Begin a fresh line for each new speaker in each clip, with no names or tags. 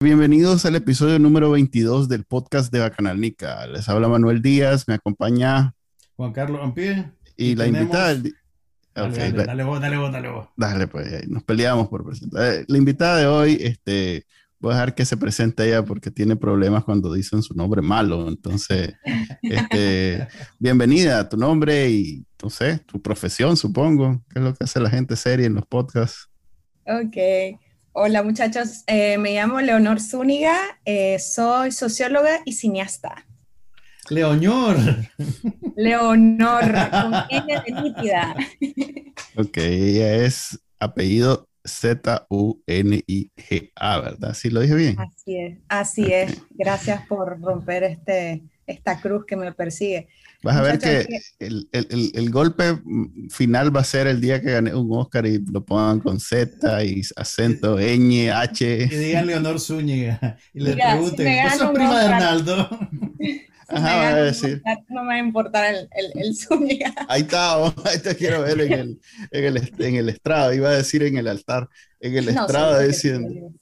Bienvenidos al episodio número 22 del podcast de Bacanalnica. Les habla Manuel Díaz, me acompaña
Juan Carlos Ampie.
Y, la invitada.
Dale, dale, vos, dale vos, dale vos.
Dale, pues nos peleamos por presentar. Eh, la invitada de hoy, este, voy a dejar que se presente ella porque tiene problemas cuando dicen su nombre malo. Entonces, este, bienvenida a tu nombre y, no sé, tu profesión, supongo. ¿Qué es lo que hace la gente seria en los podcasts?
Ok. Hola muchachos, eh, me llamo Leonor Zúñiga, eh, soy socióloga y cineasta.
Leonor.
Leonor, con N de nítida.
Ok, ella es apellido Z-U-N-I-G-A, ¿verdad? ¿Sí lo dije bien?
Así es, así es. Gracias por romper este, esta cruz que me persigue.
Vas a ver que el, el, el, golpe final va a ser el día que gane un Oscar y lo pongan con Z y acento ñ, H.
Y digan Leonor Zúñiga y le pregunten, ¿eso es prima de Arnaldo?
Ajá, va a decir.
No me va a importar el, el, Zúñiga.
Ahí está, ahí te quiero ver en el, en, el, en el estrado, iba a decir en el altar, en el estrado diciendo.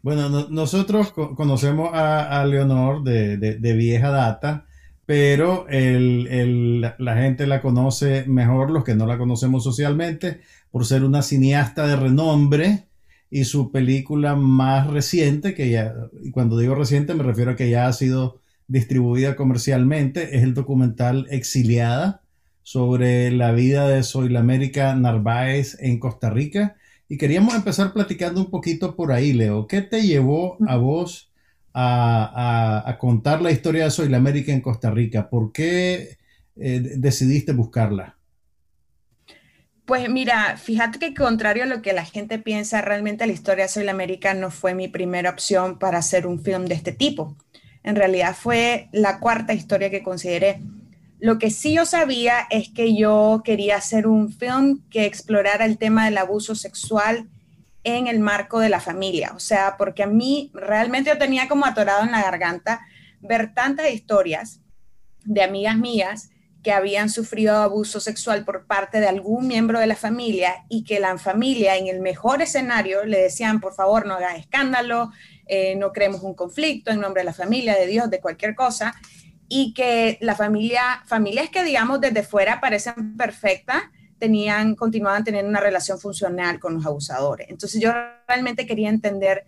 Bueno, nosotros conocemos a, a Leonor de, de, de vieja data pero la gente la conoce mejor, los que no la conocemos socialmente, por ser una cineasta de renombre y su película más reciente, que ya, y cuando digo reciente me refiero a que ya ha sido distribuida comercialmente, es el documental Exiliada sobre la vida de América Narváez en Costa Rica. Y queríamos empezar platicando un poquito por ahí, Leo. ¿Qué te llevó a vos a, contar la historia de Soy América en Costa Rica. ¿Por qué eh, decidiste buscarla?
Pues mira, fíjate que contrario a lo que la gente piensa, realmente la historia de Soy América no fue mi primera opción para hacer un film de este tipo. En realidad fue la cuarta historia que consideré. Lo que sí yo sabía es que yo quería hacer un film que explorara el tema del abuso sexual en el marco de la familia. O sea, porque a mí realmente yo tenía como atorado en la garganta ver tantas historias de amigas mías que habían sufrido abuso sexual por parte de algún miembro de la familia y que la familia en el mejor escenario le decían, por favor, no hagas escándalo, eh, no creemos un conflicto en nombre de la familia, de Dios, de cualquier cosa, y que la familia, familias que digamos desde fuera parecen perfectas, tenían, continuaban teniendo una relación funcional con los abusadores. Entonces yo realmente quería entender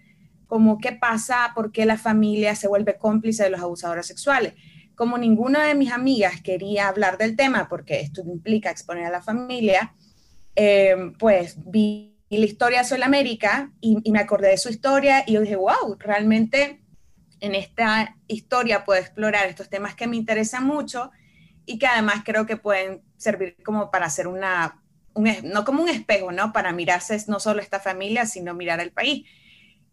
cómo qué pasa, por qué la familia se vuelve cómplice de los abusadores sexuales. Como ninguna de mis amigas quería hablar del tema, porque esto implica exponer a la familia, eh, pues vi la historia de Sol América y, y, me acordé de su historia y yo dije, wow, realmente en esta historia puedo explorar estos temas que me interesan mucho y que además creo que pueden servir como para hacer una, no como un espejo, ¿no? Para mirarse no solo esta familia, sino mirar el país.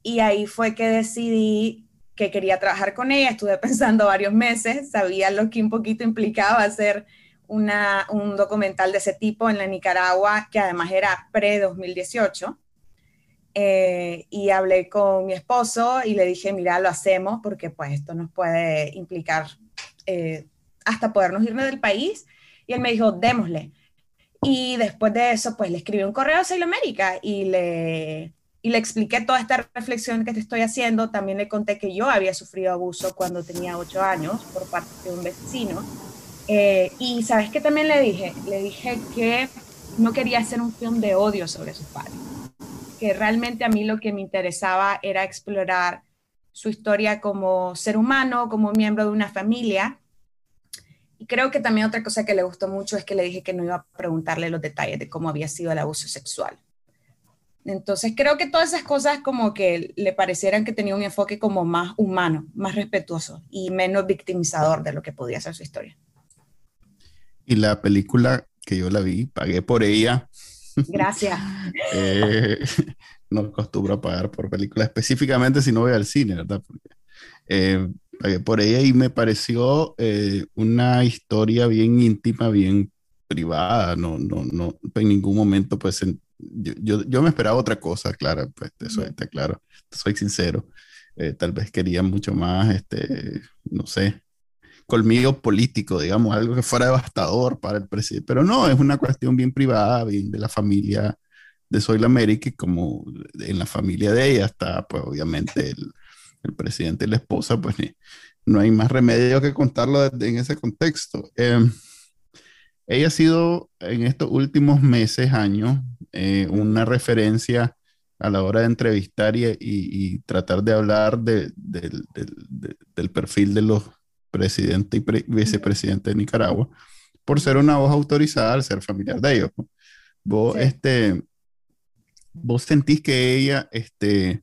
Y ahí fue que decidí que quería trabajar con ella, estuve pensando varios meses, sabía lo que un poquito implicaba hacer una, un documental de ese tipo en la Nicaragua, que además era pre-2018. Eh, y hablé con mi esposo y le dije, mira, lo hacemos porque pues esto nos puede implicar eh, hasta podernos irnos del país. Y él me dijo, démosle. Y después de eso, pues le escribí un correo a América y le, y le expliqué toda esta reflexión que te estoy haciendo. También le conté que yo había sufrido abuso cuando tenía ocho años por parte de un vecino. Eh, y sabes que también le dije, le dije que no quería hacer un film de odio sobre sus padres, que realmente a mí lo que me interesaba era explorar su historia como ser humano, como miembro de una familia creo que también otra cosa que le gustó mucho es que le dije que no iba a preguntarle los detalles de cómo había sido el abuso sexual. Entonces creo que todas esas cosas como que le parecieran que tenía un enfoque como más humano, más respetuoso y menos victimizador de lo que podía ser su historia.
Y la película que yo la vi, pagué por ella.
Gracias.
eh, no acostumbro a pagar por películas específicamente si no voy al cine, ¿verdad? Porque Eh, por ella y me pareció una historia bien íntima, bien privada, no, no, no, en ningún momento, pues, yo, yo, me esperaba otra cosa, claro, pues, eso está claro, soy sincero, tal vez quería mucho más, este, no sé, colmillo político, digamos, algo que fuera devastador para el presidente. Pero no, es una cuestión bien privada, bien de la familia de Soy América, y como en la familia de ella está, pues obviamente el, el presidente y la esposa, pues no hay más remedio que contarlo en ese contexto. Em, ella ha sido en estos últimos meses, años, eh, una referencia a la hora de entrevistar y, y, tratar de hablar de, del perfil de los presidente y vicepresidente de Nicaragua, por ser una voz autorizada al ser familiar de ellos. Vos, este, vos sentís que ella, este,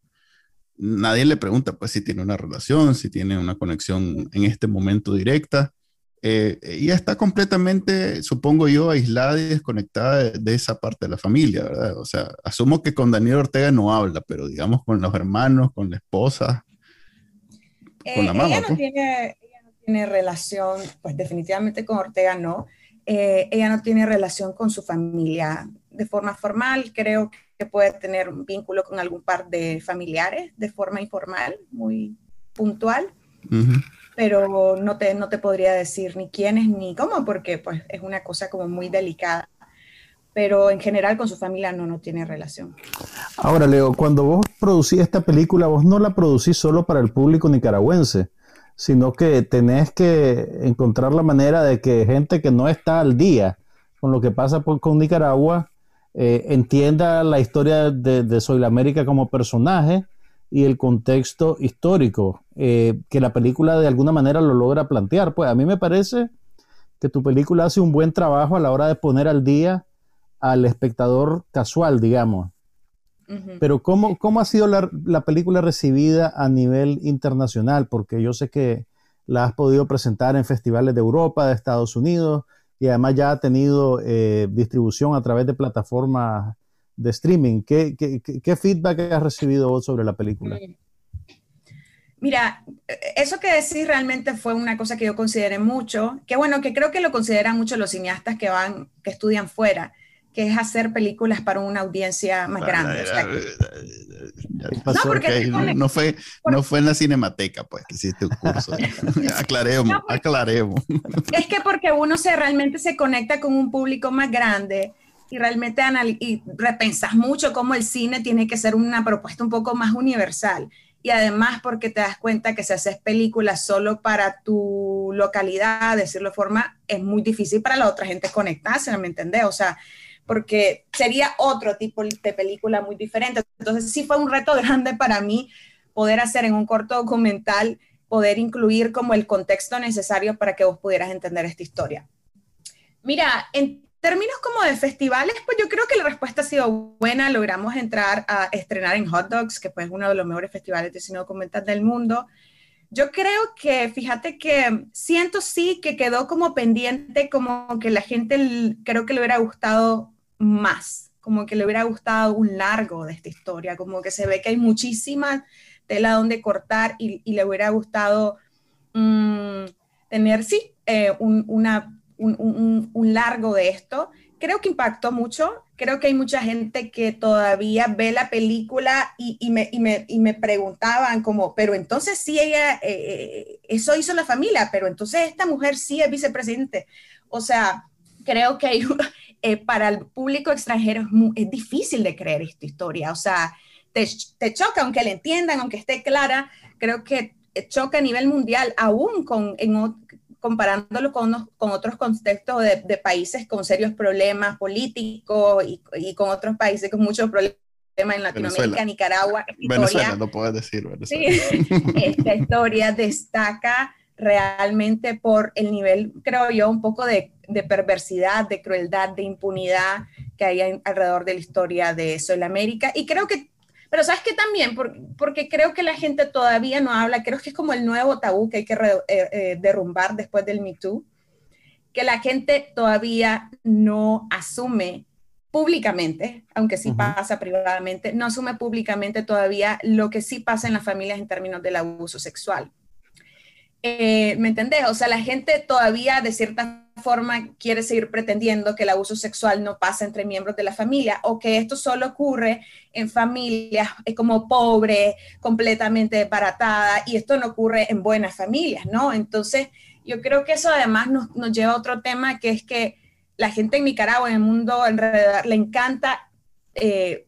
nadie le pregunta pues si tiene una relación, si tiene una conexión en este momento directa. Eh, ella está completamente, supongo yo, aislada y desconectada de, esa parte de la familia, ¿verdad? O sea, asumo que con Daniel Ortega no habla, pero digamos con los hermanos, con la esposa,
con la eh, mamá. Ella no, tiene, tiene relación, pues definitivamente con Ortega no. Eh, ella no tiene relación con su familia de forma formal. Creo que puede tener un vínculo con algún par de familiares de forma informal, muy puntual. Pero no te, no te podría decir ni quiénes ni cómo, porque pues es una cosa como muy delicada pero en general con su familia no, no tiene relación.
Ahora, Leo, cuando vos producís esta película, vos no la producís solo para el público nicaragüense, sino que tenés que encontrar la manera de que gente que no está al día con lo que pasa por, con Nicaragua eh, entienda la historia de, de América como personaje y el contexto histórico eh, que la película de alguna manera lo logra plantear. Pues a mí me parece que tu película hace un buen trabajo a la hora de poner al día al espectador casual, digamos. Pero ¿cómo, ¿cómo, ha sido la, la, película recibida a nivel internacional? Porque yo sé que la has podido presentar en festivales de Europa, de Estados Unidos, y además ya ha tenido eh, distribución a través de plataformas de streaming. ¿Qué, qué, qué feedback has recibido vos sobre la película?
Mira, eso que decís realmente fue una cosa que yo consideré mucho, que bueno, que creo que lo consideran mucho los cineastas que van, que estudian fuera que es hacer películas para una audiencia más grande.
no, porque no, fue, no fue en la cinemateca, pues, que hiciste un curso. aclaremos, aclaremos.
Es que porque uno se realmente se conecta con un público más grande y realmente y repensas mucho cómo el cine tiene que ser una propuesta un poco más universal. Y además porque te das cuenta que si haces películas solo para tu localidad, decirlo de forma, es muy difícil para la otra gente conectarse, ¿me entendés? O sea, porque sería otro tipo de película muy diferente. Entonces sí fue un reto grande para mí poder hacer en un corto documental, poder incluir como el contexto necesario para que vos pudieras entender esta historia. Mira, en términos como de festivales, pues yo creo que la respuesta ha sido buena. Logramos entrar a estrenar en Hot Dogs, que pues es uno de los mejores festivales de cine documental del mundo. Yo creo que, fíjate que siento sí que quedó como pendiente, como que la gente creo que le hubiera gustado más, como que le hubiera gustado un largo de esta historia, como que se ve que hay muchísima tela donde cortar y, le hubiera gustado mm, tener, sí, eh, un, un, un, largo de esto. Creo que impactó mucho, creo que hay mucha gente que todavía ve la película y, y, me, y me, me, preguntaban como, pero entonces sí ella, eh, eh, eso hizo la familia, pero entonces esta mujer sí es vicepresidente. O sea, creo que hay, eh, para el público extranjero es, difícil de creer esta historia. O sea, te, choca, aunque la entiendan, aunque esté clara, creo que choca a nivel mundial, aún con, comparándolo con, con otros contextos de, países con serios problemas políticos y, con otros países con muchos problemas en Latinoamérica, Nicaragua.
Venezuela, no puedes decir Venezuela. Sí,
esta historia destaca realmente por el nivel, creo yo, un poco de, perversidad, de crueldad, de impunidad que hay alrededor de la historia de Soy América. Y creo que, pero sabes que también, porque creo que la gente todavía no habla, creo que es como el nuevo tabú que hay que eh, eh, derrumbar después del Me Too, que la gente todavía no asume públicamente, aunque sí pasa privadamente, no asume públicamente todavía lo que sí pasa en las familias en términos del abuso sexual. Eh, ¿Me entendés? O sea, la gente todavía de cierta forma quiere seguir pretendiendo que el abuso sexual no pasa entre miembros de la familia o que esto solo ocurre en familias eh, como pobres, completamente desbaratadas y esto no ocurre en buenas familias, ¿no? Entonces, yo creo que eso además nos, nos lleva a otro tema que es que la gente en Nicaragua, en el mundo alrededor, le encanta eh,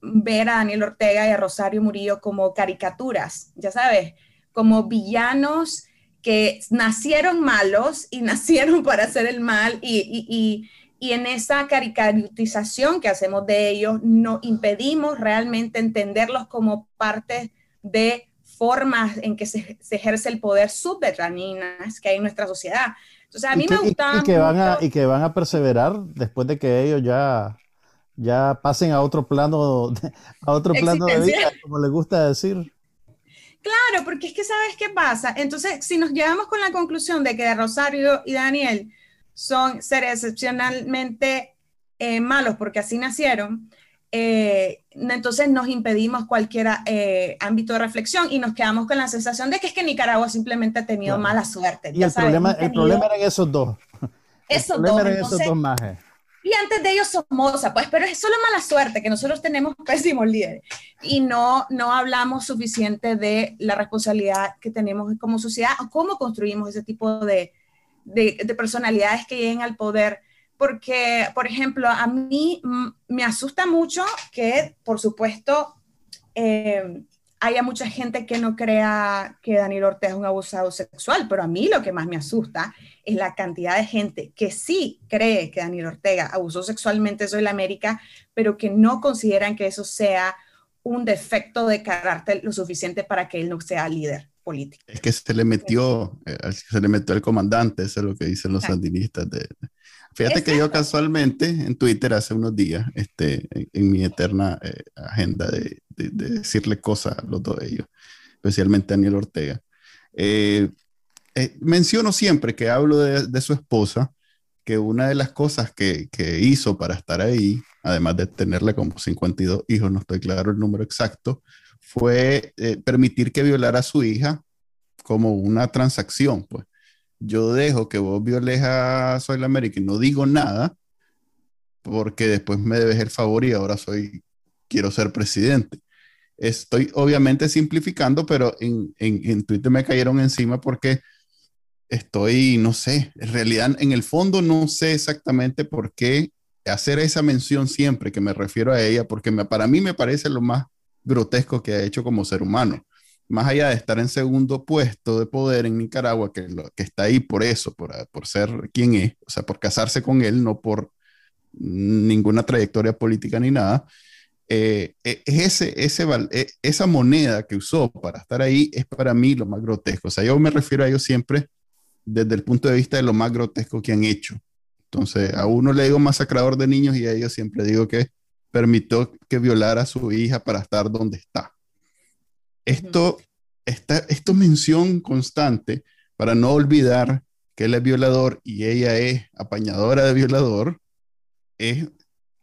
ver a Daniel Ortega y a Rosario Murillo como caricaturas, ya sabes, como villanos que nacieron malos y nacieron para hacer el mal y, en esa caricaturización que hacemos de ellos, no impedimos realmente entenderlos como parte de formas en que se, ejerce el poder subterráneas que hay en nuestra sociedad. Entonces, a mí me gusta.
Y, que van a, y que van a perseverar después de que ellos ya, ya pasen a otro plano, a otro plano de vida, como les gusta decir.
Claro, porque es que sabes qué pasa. Entonces, si nos llevamos con la conclusión de que Rosario y Daniel son seres excepcionalmente eh, malos porque así nacieron, eh, entonces nos impedimos cualquier eh, ámbito de reflexión y nos quedamos con la sensación de que es que Nicaragua simplemente ha tenido mala suerte.
Y el, problema, el problema eran esos dos.
Esos dos. Eran esos dos majes. Y antes de ellos Somoza, pues, pero es solo mala suerte que nosotros tenemos pésimos líderes. Y no, no hablamos suficiente de la responsabilidad que tenemos como sociedad o cómo construimos ese tipo de, de, de personalidades que lleguen al poder. Porque, por ejemplo, a mí me asusta mucho que, por supuesto, eh, haya mucha gente que no crea que Daniel Ortega es un abusado sexual, pero a mí lo que más me asusta es la cantidad de gente que sí cree que Daniel Ortega abusó sexualmente de la América, pero que no consideran que eso sea un defecto de carácter lo suficiente para que él no sea líder político.
Es que se le metió, eh, se le metió el comandante, eso es lo que dicen los sandinistas de, Fíjate que yo casualmente en Twitter hace unos días, este, en, mi eterna eh, agenda de, decirle cosas a los dos de ellos, especialmente a Daniel Ortega, eh, eh, menciono siempre que hablo de, su esposa, que una de las cosas que, que, hizo para estar ahí, además de tenerle como 52 hijos, no estoy claro el número exacto, fue permitir que violara a su hija como una transacción, pues yo dejo que vos violes a Soy la América y no digo nada, porque después me debes el favor y ahora soy, quiero ser presidente. Estoy obviamente simplificando, pero en, en, Twitter me cayeron encima porque estoy, no sé, en realidad en el fondo no sé exactamente por qué hacer esa mención siempre que me refiero a ella, porque me, para mí me parece lo más grotesco que ha hecho como ser humano más allá de estar en segundo puesto de poder en Nicaragua, que, está ahí por eso, por, por, ser quien es, o sea, por casarse con él, no por ninguna trayectoria política ni nada, eh, e, ese, e, esa moneda que usó para estar ahí es para mí lo más grotesco. O sea, yo me refiero a ellos siempre desde el punto de vista de lo más grotesco que han hecho. Entonces, a uno le digo masacrador de niños y a ellos siempre digo que permitió que violara a su hija para estar donde está. Esto, esta, esto mención constante para no olvidar que él es violador y ella es apañadora de violador, es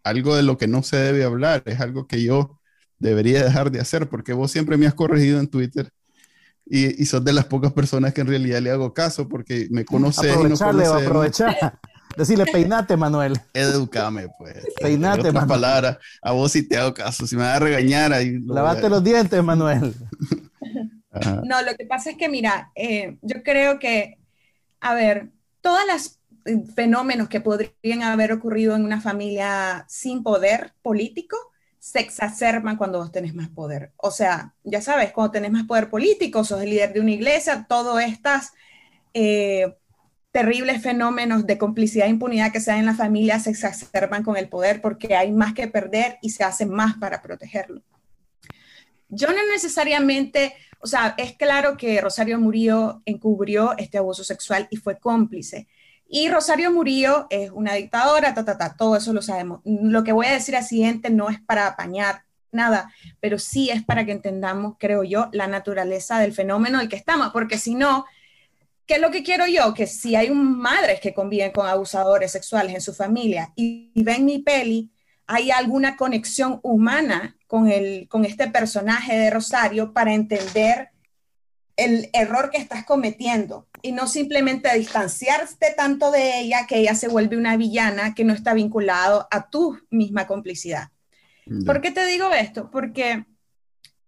algo de lo que no se debe hablar, es algo que yo debería dejar de hacer, porque vos siempre me has corregido en Twitter y, y sos de las pocas personas que en realidad le hago caso, porque me conoces y no
aprovechar. Decirle, peinate, Manuel.
Educame, pues.
Peinate,
Manuel. palabras, a vos sí te hago caso. Si me vas a regañar, ahí.
Lavate los dientes, Manuel.
no, lo que pasa es que, mira, eh, yo creo que, a ver, todos los eh, fenómenos que podrían haber ocurrido en una familia sin poder político se exacerban cuando vos tenés más poder. O sea, ya sabes, cuando tenés más poder político, sos el líder de una iglesia, todas estas. Eh, terribles fenómenos de complicidad e impunidad que se dan en la familia se exacerban con el poder porque hay más que perder y se hace más para protegerlo. Yo no necesariamente, o sea, es claro que Rosario Murillo encubrió este abuso sexual y fue cómplice. Y Rosario Murillo es una dictadora, ta, ta, ta, todo eso lo sabemos. Lo que voy a decir al siguiente no es para apañar nada, pero sí es para que entendamos, creo yo, la naturaleza del fenómeno en que estamos, porque si no, ¿Qué es lo que quiero yo? Que si hay madres que conviven con abusadores sexuales en su familia y, ven mi peli, hay alguna conexión humana con, el, con este personaje de Rosario para entender el error que estás cometiendo y no simplemente distanciarte tanto de ella que ella se vuelve una villana que no está vinculado a tu misma complicidad. ¿Por qué te digo esto? Porque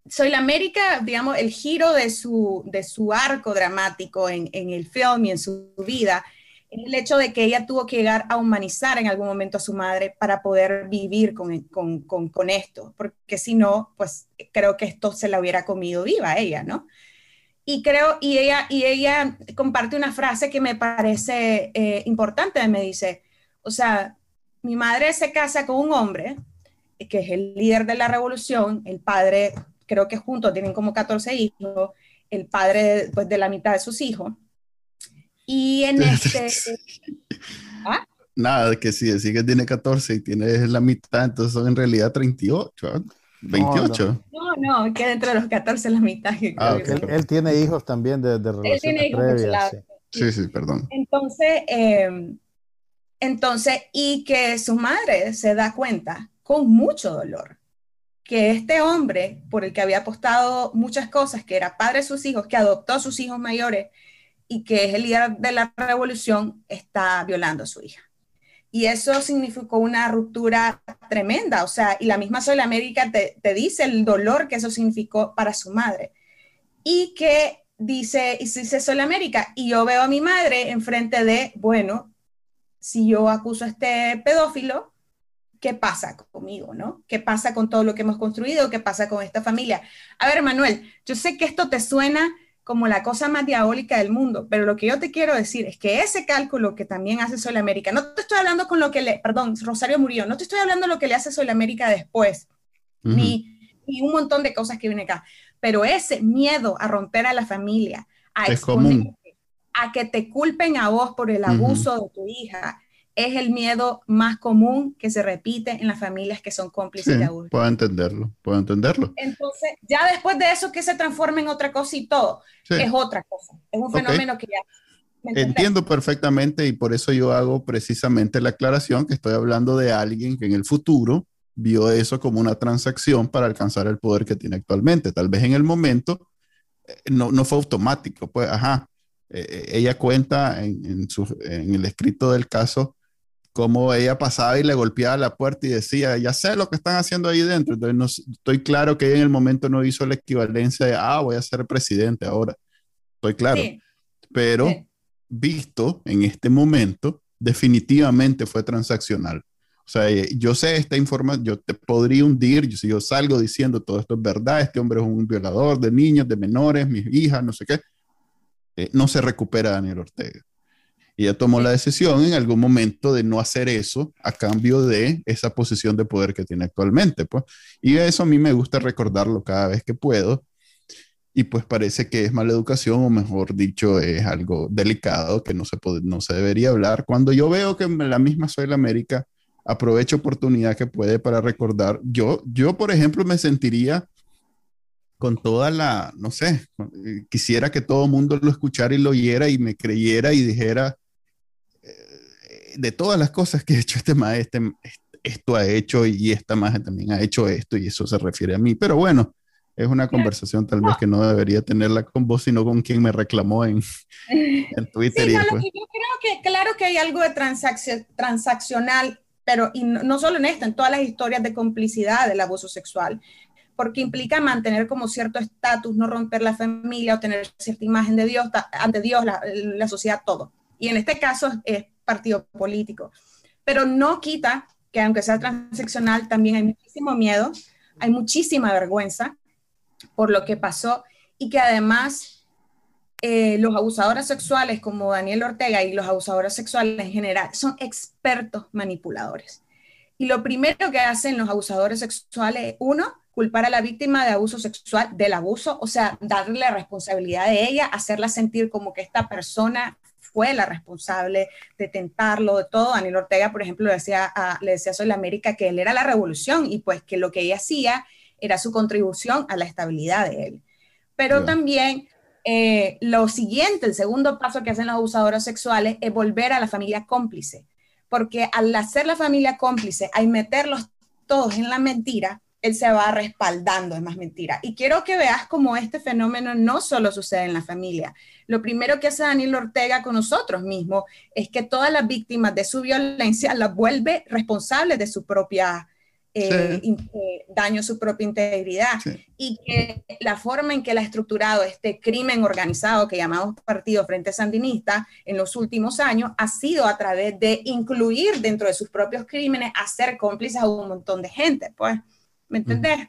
Soy la América, digamos, el giro de su, de su arco dramático en, en el film y en su vida el hecho de que ella tuvo que llegar a humanizar en algún momento a su madre para poder vivir con, con, con, con esto, porque si no, pues creo que esto se la hubiera comido viva a ella, ¿no? Y creo, y ella, y ella comparte una frase que me parece eh, importante, me dice, o sea, mi madre se casa con un hombre que es el líder de la revolución, el padre, creo que juntos tienen como 14 hijos, el padre pues, de la mitad de sus hijos, y en este...
¿Ah? Nada, que si decís que tiene 14 y tiene la mitad, entonces son en realidad 38, 28.
No, no, que dentro de los 14 la mitad.
Ah, él, tiene hijos también de, de Él tiene hijos,
sí. sí. perdón.
Entonces, em, entonces, y que su madre se da cuenta con mucho dolor que este hombre por el que había apostado muchas cosas, que era padre de sus hijos, que adoptó a sus hijos mayores, y que es el líder de la revolución, está violando a su hija. Y eso significó una ruptura tremenda, o sea, y la misma Soy América te, te dice el dolor que eso significó para su madre. Y que dice, y dice Soy América, y yo veo a mi madre enfrente de, bueno, si yo acuso a este pedófilo, ¿qué pasa conmigo, no? ¿Qué pasa con todo lo que hemos construido? ¿Qué pasa con esta familia? A ver, Manuel, yo sé que esto te suena como la cosa más diabólica del mundo, pero lo que yo te quiero decir es que ese cálculo que también hace Sol América, no te estoy hablando con lo que le, perdón, Rosario murió, no te estoy hablando de lo que le hace Sol América después, ni, ni, un montón de cosas que viene acá, pero ese miedo a romper a la familia, a a que te culpen a vos por el abuso de tu hija, es el miedo más común que se repite en las familias que son cómplices de abuso.
Puedo entenderlo, puedo entenderlo.
Entonces, ya después de eso que se transforma en otra cosa y todo, es otra cosa. Es un fenómeno que ya...
Entiendo perfectamente y por eso yo hago precisamente la aclaración que estoy hablando de alguien que en el futuro vio eso como una transacción para alcanzar el poder que tiene actualmente. Tal vez en el momento eh, no, no fue automático, pues, ajá. Eh, eh, ella cuenta en, en, su, en el escrito del caso como ella pasaba y le golpeaba la puerta y decía, ya sé lo que están haciendo ahí dentro. Entonces, no, estoy claro que ella en el momento no hizo la equivalencia de, ah, voy a ser presidente ahora. Estoy claro. Pero visto en este momento, definitivamente fue transaccional. O sea, eh, yo sé esta información, yo te podría hundir, si yo salgo diciendo todo esto es verdad, este hombre es un violador de niños, de menores, mis hijas, no sé qué, eh, no se recupera Daniel Ortega. Ella tomó la decisión en algún momento de no hacer eso a cambio de esa posición de poder que tiene actualmente. Pues. Y eso a mí me gusta recordarlo cada vez que puedo. Y pues parece que es mala educación, o mejor dicho, es algo delicado que no se, no se debería hablar. Cuando yo veo que la misma Soy la América aprovecha oportunidad que puede para recordar, yo, yo por ejemplo, me sentiría con toda la, no sé, quisiera que todo el mundo lo escuchara y lo oyera y me creyera y dijera, de todas las cosas que ha hecho este maestro, esto ha hecho y esta maestra también ha hecho esto y eso se refiere a mí. Pero bueno, es una conversación tal vez que no debería tenerla con vos, sino con quien me reclamó en, en Twitter.
yo creo que claro que hay algo de transaccional, pero y no, solo en esto, en todas las historias de complicidad del abuso sexual, porque implica mantener como cierto estatus, no romper la familia o tener cierta imagen de Dios, ante Dios, la, la sociedad, todo. Y en este caso es partido político. Pero no quita que aunque sea transaccional, también hay muchísimo miedo, hay muchísima vergüenza por lo que pasó y que además eh, los abusadores sexuales como Daniel Ortega y los abusadores sexuales en general son expertos manipuladores. Y lo primero que hacen los abusadores sexuales es, uno, culpar a la víctima de abuso sexual del abuso, o sea, darle la responsabilidad de ella, hacerla sentir como que esta persona fue la responsable de tentarlo, de todo. Daniel Ortega, por ejemplo, le decía a, le decía a Soy América que él era la revolución y pues que lo que ella hacía era su contribución a la estabilidad de él. Pero también eh, lo siguiente, el segundo paso que hacen los abusadores sexuales es volver a la familia cómplice, porque al hacer la familia cómplice, hay meter los todos en la mentira, él se va respaldando en más mentira. Y quiero que veas cómo este fenómeno no solo sucede en la familia. Lo primero que hace Daniel Ortega con nosotros mismos es que todas las víctimas de su violencia las vuelve responsables de su propia eh, eh, daño a su propia integridad y que la forma en que él ha estructurado este crimen organizado que llamamos Partido Frente Sandinista en los últimos años ha sido a través de incluir dentro de sus propios crímenes a ser cómplices a un montón de gente, pues. ¿Me entendés?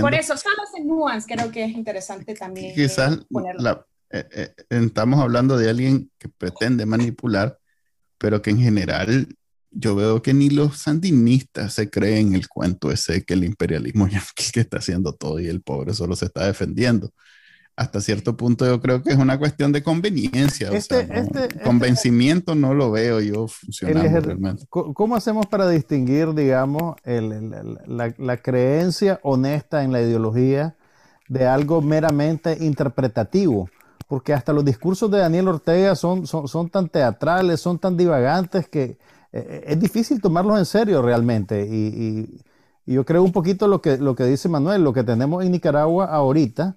Por eso, solo ese nuance creo que es interesante también.
Quizás eh, eh, estamos hablando de alguien que pretende manipular, pero que en general yo veo que ni los sandinistas se creen el cuento ese que el imperialismo es el que está haciendo todo y el pobre solo se está defendiendo hasta cierto punto yo creo que es una cuestión de conveniencia. Este, este, este, convencimiento no lo veo yo funcionando realmente.
¿Cómo hacemos para distinguir, digamos, la, creencia honesta en la ideología de algo meramente interpretativo? Porque hasta los discursos de Daniel Ortega son, son, tan teatrales, son tan divagantes que eh, eh, es difícil tomarlos en serio realmente. Y, yo creo un poquito lo que, lo que dice Manuel, lo que tenemos en Nicaragua ahorita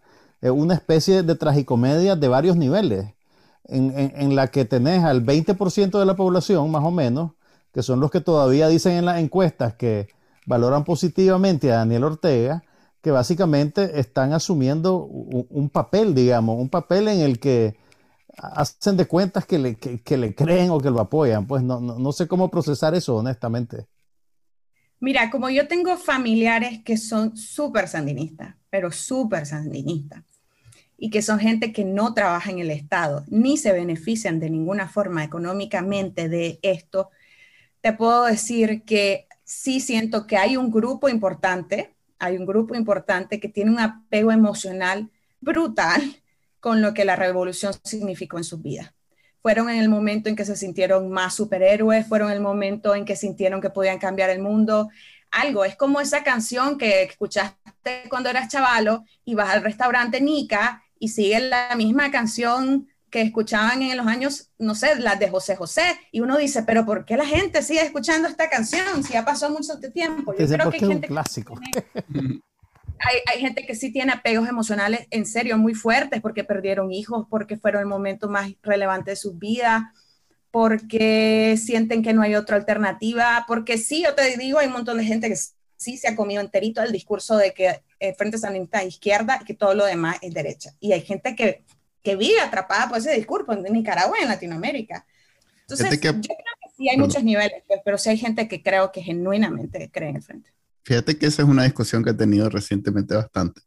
una especie de tragicomedia de varios niveles, en, la que tenés al 20% de la población, más o menos, que son los que todavía dicen en las encuestas que valoran positivamente a Daniel Ortega, que básicamente están asumiendo un, papel, digamos, un papel en el que hacen de cuentas que le, le creen o que lo apoyan. Pues no, no sé cómo procesar eso, honestamente.
Mira, como yo tengo familiares que son súper sandinistas, pero súper sandinistas, y que son gente que no trabaja en el Estado, ni se benefician de ninguna forma económicamente de esto, te puedo decir que sí siento que hay un grupo importante, hay un grupo importante que tiene un apego emocional brutal con lo que la revolución significó en sus vidas fueron en el momento en que se sintieron más superhéroes, fueron el momento en que sintieron que podían cambiar el mundo. Algo, es como esa canción que escuchaste cuando eras chavalo y vas al restaurante Nica y sigue la misma canción que escuchaban en los años, no sé, las de José José, y uno dice, pero ¿por qué la gente sigue escuchando esta canción si ya pasó mucho tiempo?
Yo creo que hay gente un clásico.
hay, gente que sí tiene apegos emocionales en serio muy fuertes porque perdieron hijos, porque fueron el momento más relevante de sus vidas, porque sienten que no hay otra alternativa, porque sí, yo te digo, hay un montón de gente que sí se ha comido enterito el discurso de que eh, Frente Sandinista es izquierda y que todo lo demás es derecha. Y hay gente que, que vive atrapada por ese discurso en Nicaragua y en Latinoamérica. Entonces, yo creo que sí hay muchos niveles, pues, pero sí hay gente que creo que genuinamente cree en el Frente.
Fíjate que esa es una discusión que he tenido recientemente bastante,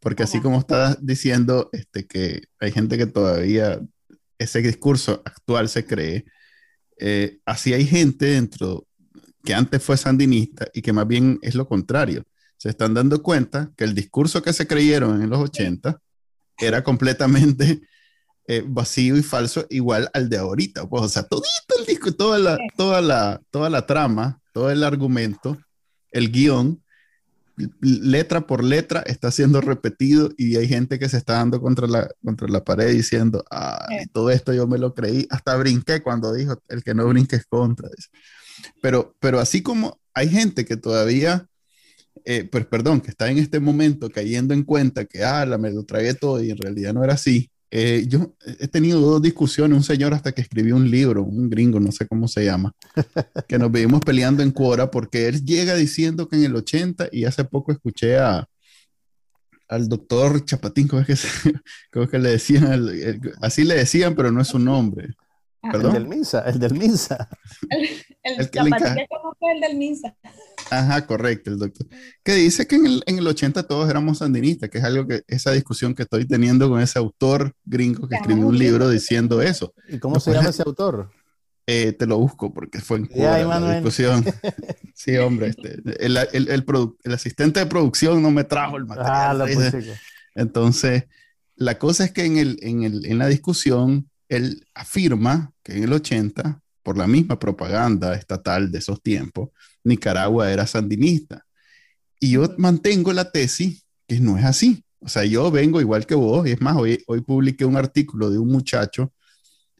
porque así como estás diciendo este, que hay gente que todavía ese discurso actual se cree, eh, así hay gente dentro que antes fue sandinista y que más bien es lo contrario. Se están dando cuenta que el discurso que se creyeron en los 80 era completamente eh, vacío y falso, igual al de ahorita. Pues, o sea, todito el disco, toda la, toda la, toda la trama, todo el argumento el guion, letra por letra, está siendo repetido y hay gente que se está dando contra la, contra la pared diciendo, ah, todo esto yo me lo creí, hasta brinqué cuando dijo, el que no brinque es contra. Pero, pero así como hay gente que todavía, eh, pues perdón, que está en este momento cayendo en cuenta que, ah, la me lo tragué todo y en realidad no era así, eh, yo he tenido dos discusiones, un señor hasta que escribió un libro, un gringo, no sé cómo se llama, que nos vivimos peleando en Cuora porque él llega diciendo que en el 80, y hace poco escuché a, al doctor Chapatín, ¿cómo es que, se, que le decían? así le decían, pero no es su nombre.
El del Minsa, el del Minsa.
El, el, el, el del Minsa.
Ajá, correcto, el doctor. Que dice que en el, en el 80 todos éramos sandinistas, que es algo que, esa discusión que estoy teniendo con ese autor gringo que escribió un libro diciendo eso.
¿Y cómo se llama ese autor?
Eh, te lo busco porque fue en la discusión. sí, hombre, este, el, el, el, asistente de producción no me trajo el material. Ah, Entonces, la cosa es que en, el, en, el, en la discusión él afirma que en el 80, por la misma propaganda estatal de esos tiempos, Nicaragua era sandinista. Y yo mantengo la tesis que no es así. O sea, yo vengo igual que vos, y es más, hoy, hoy publiqué un artículo de un muchacho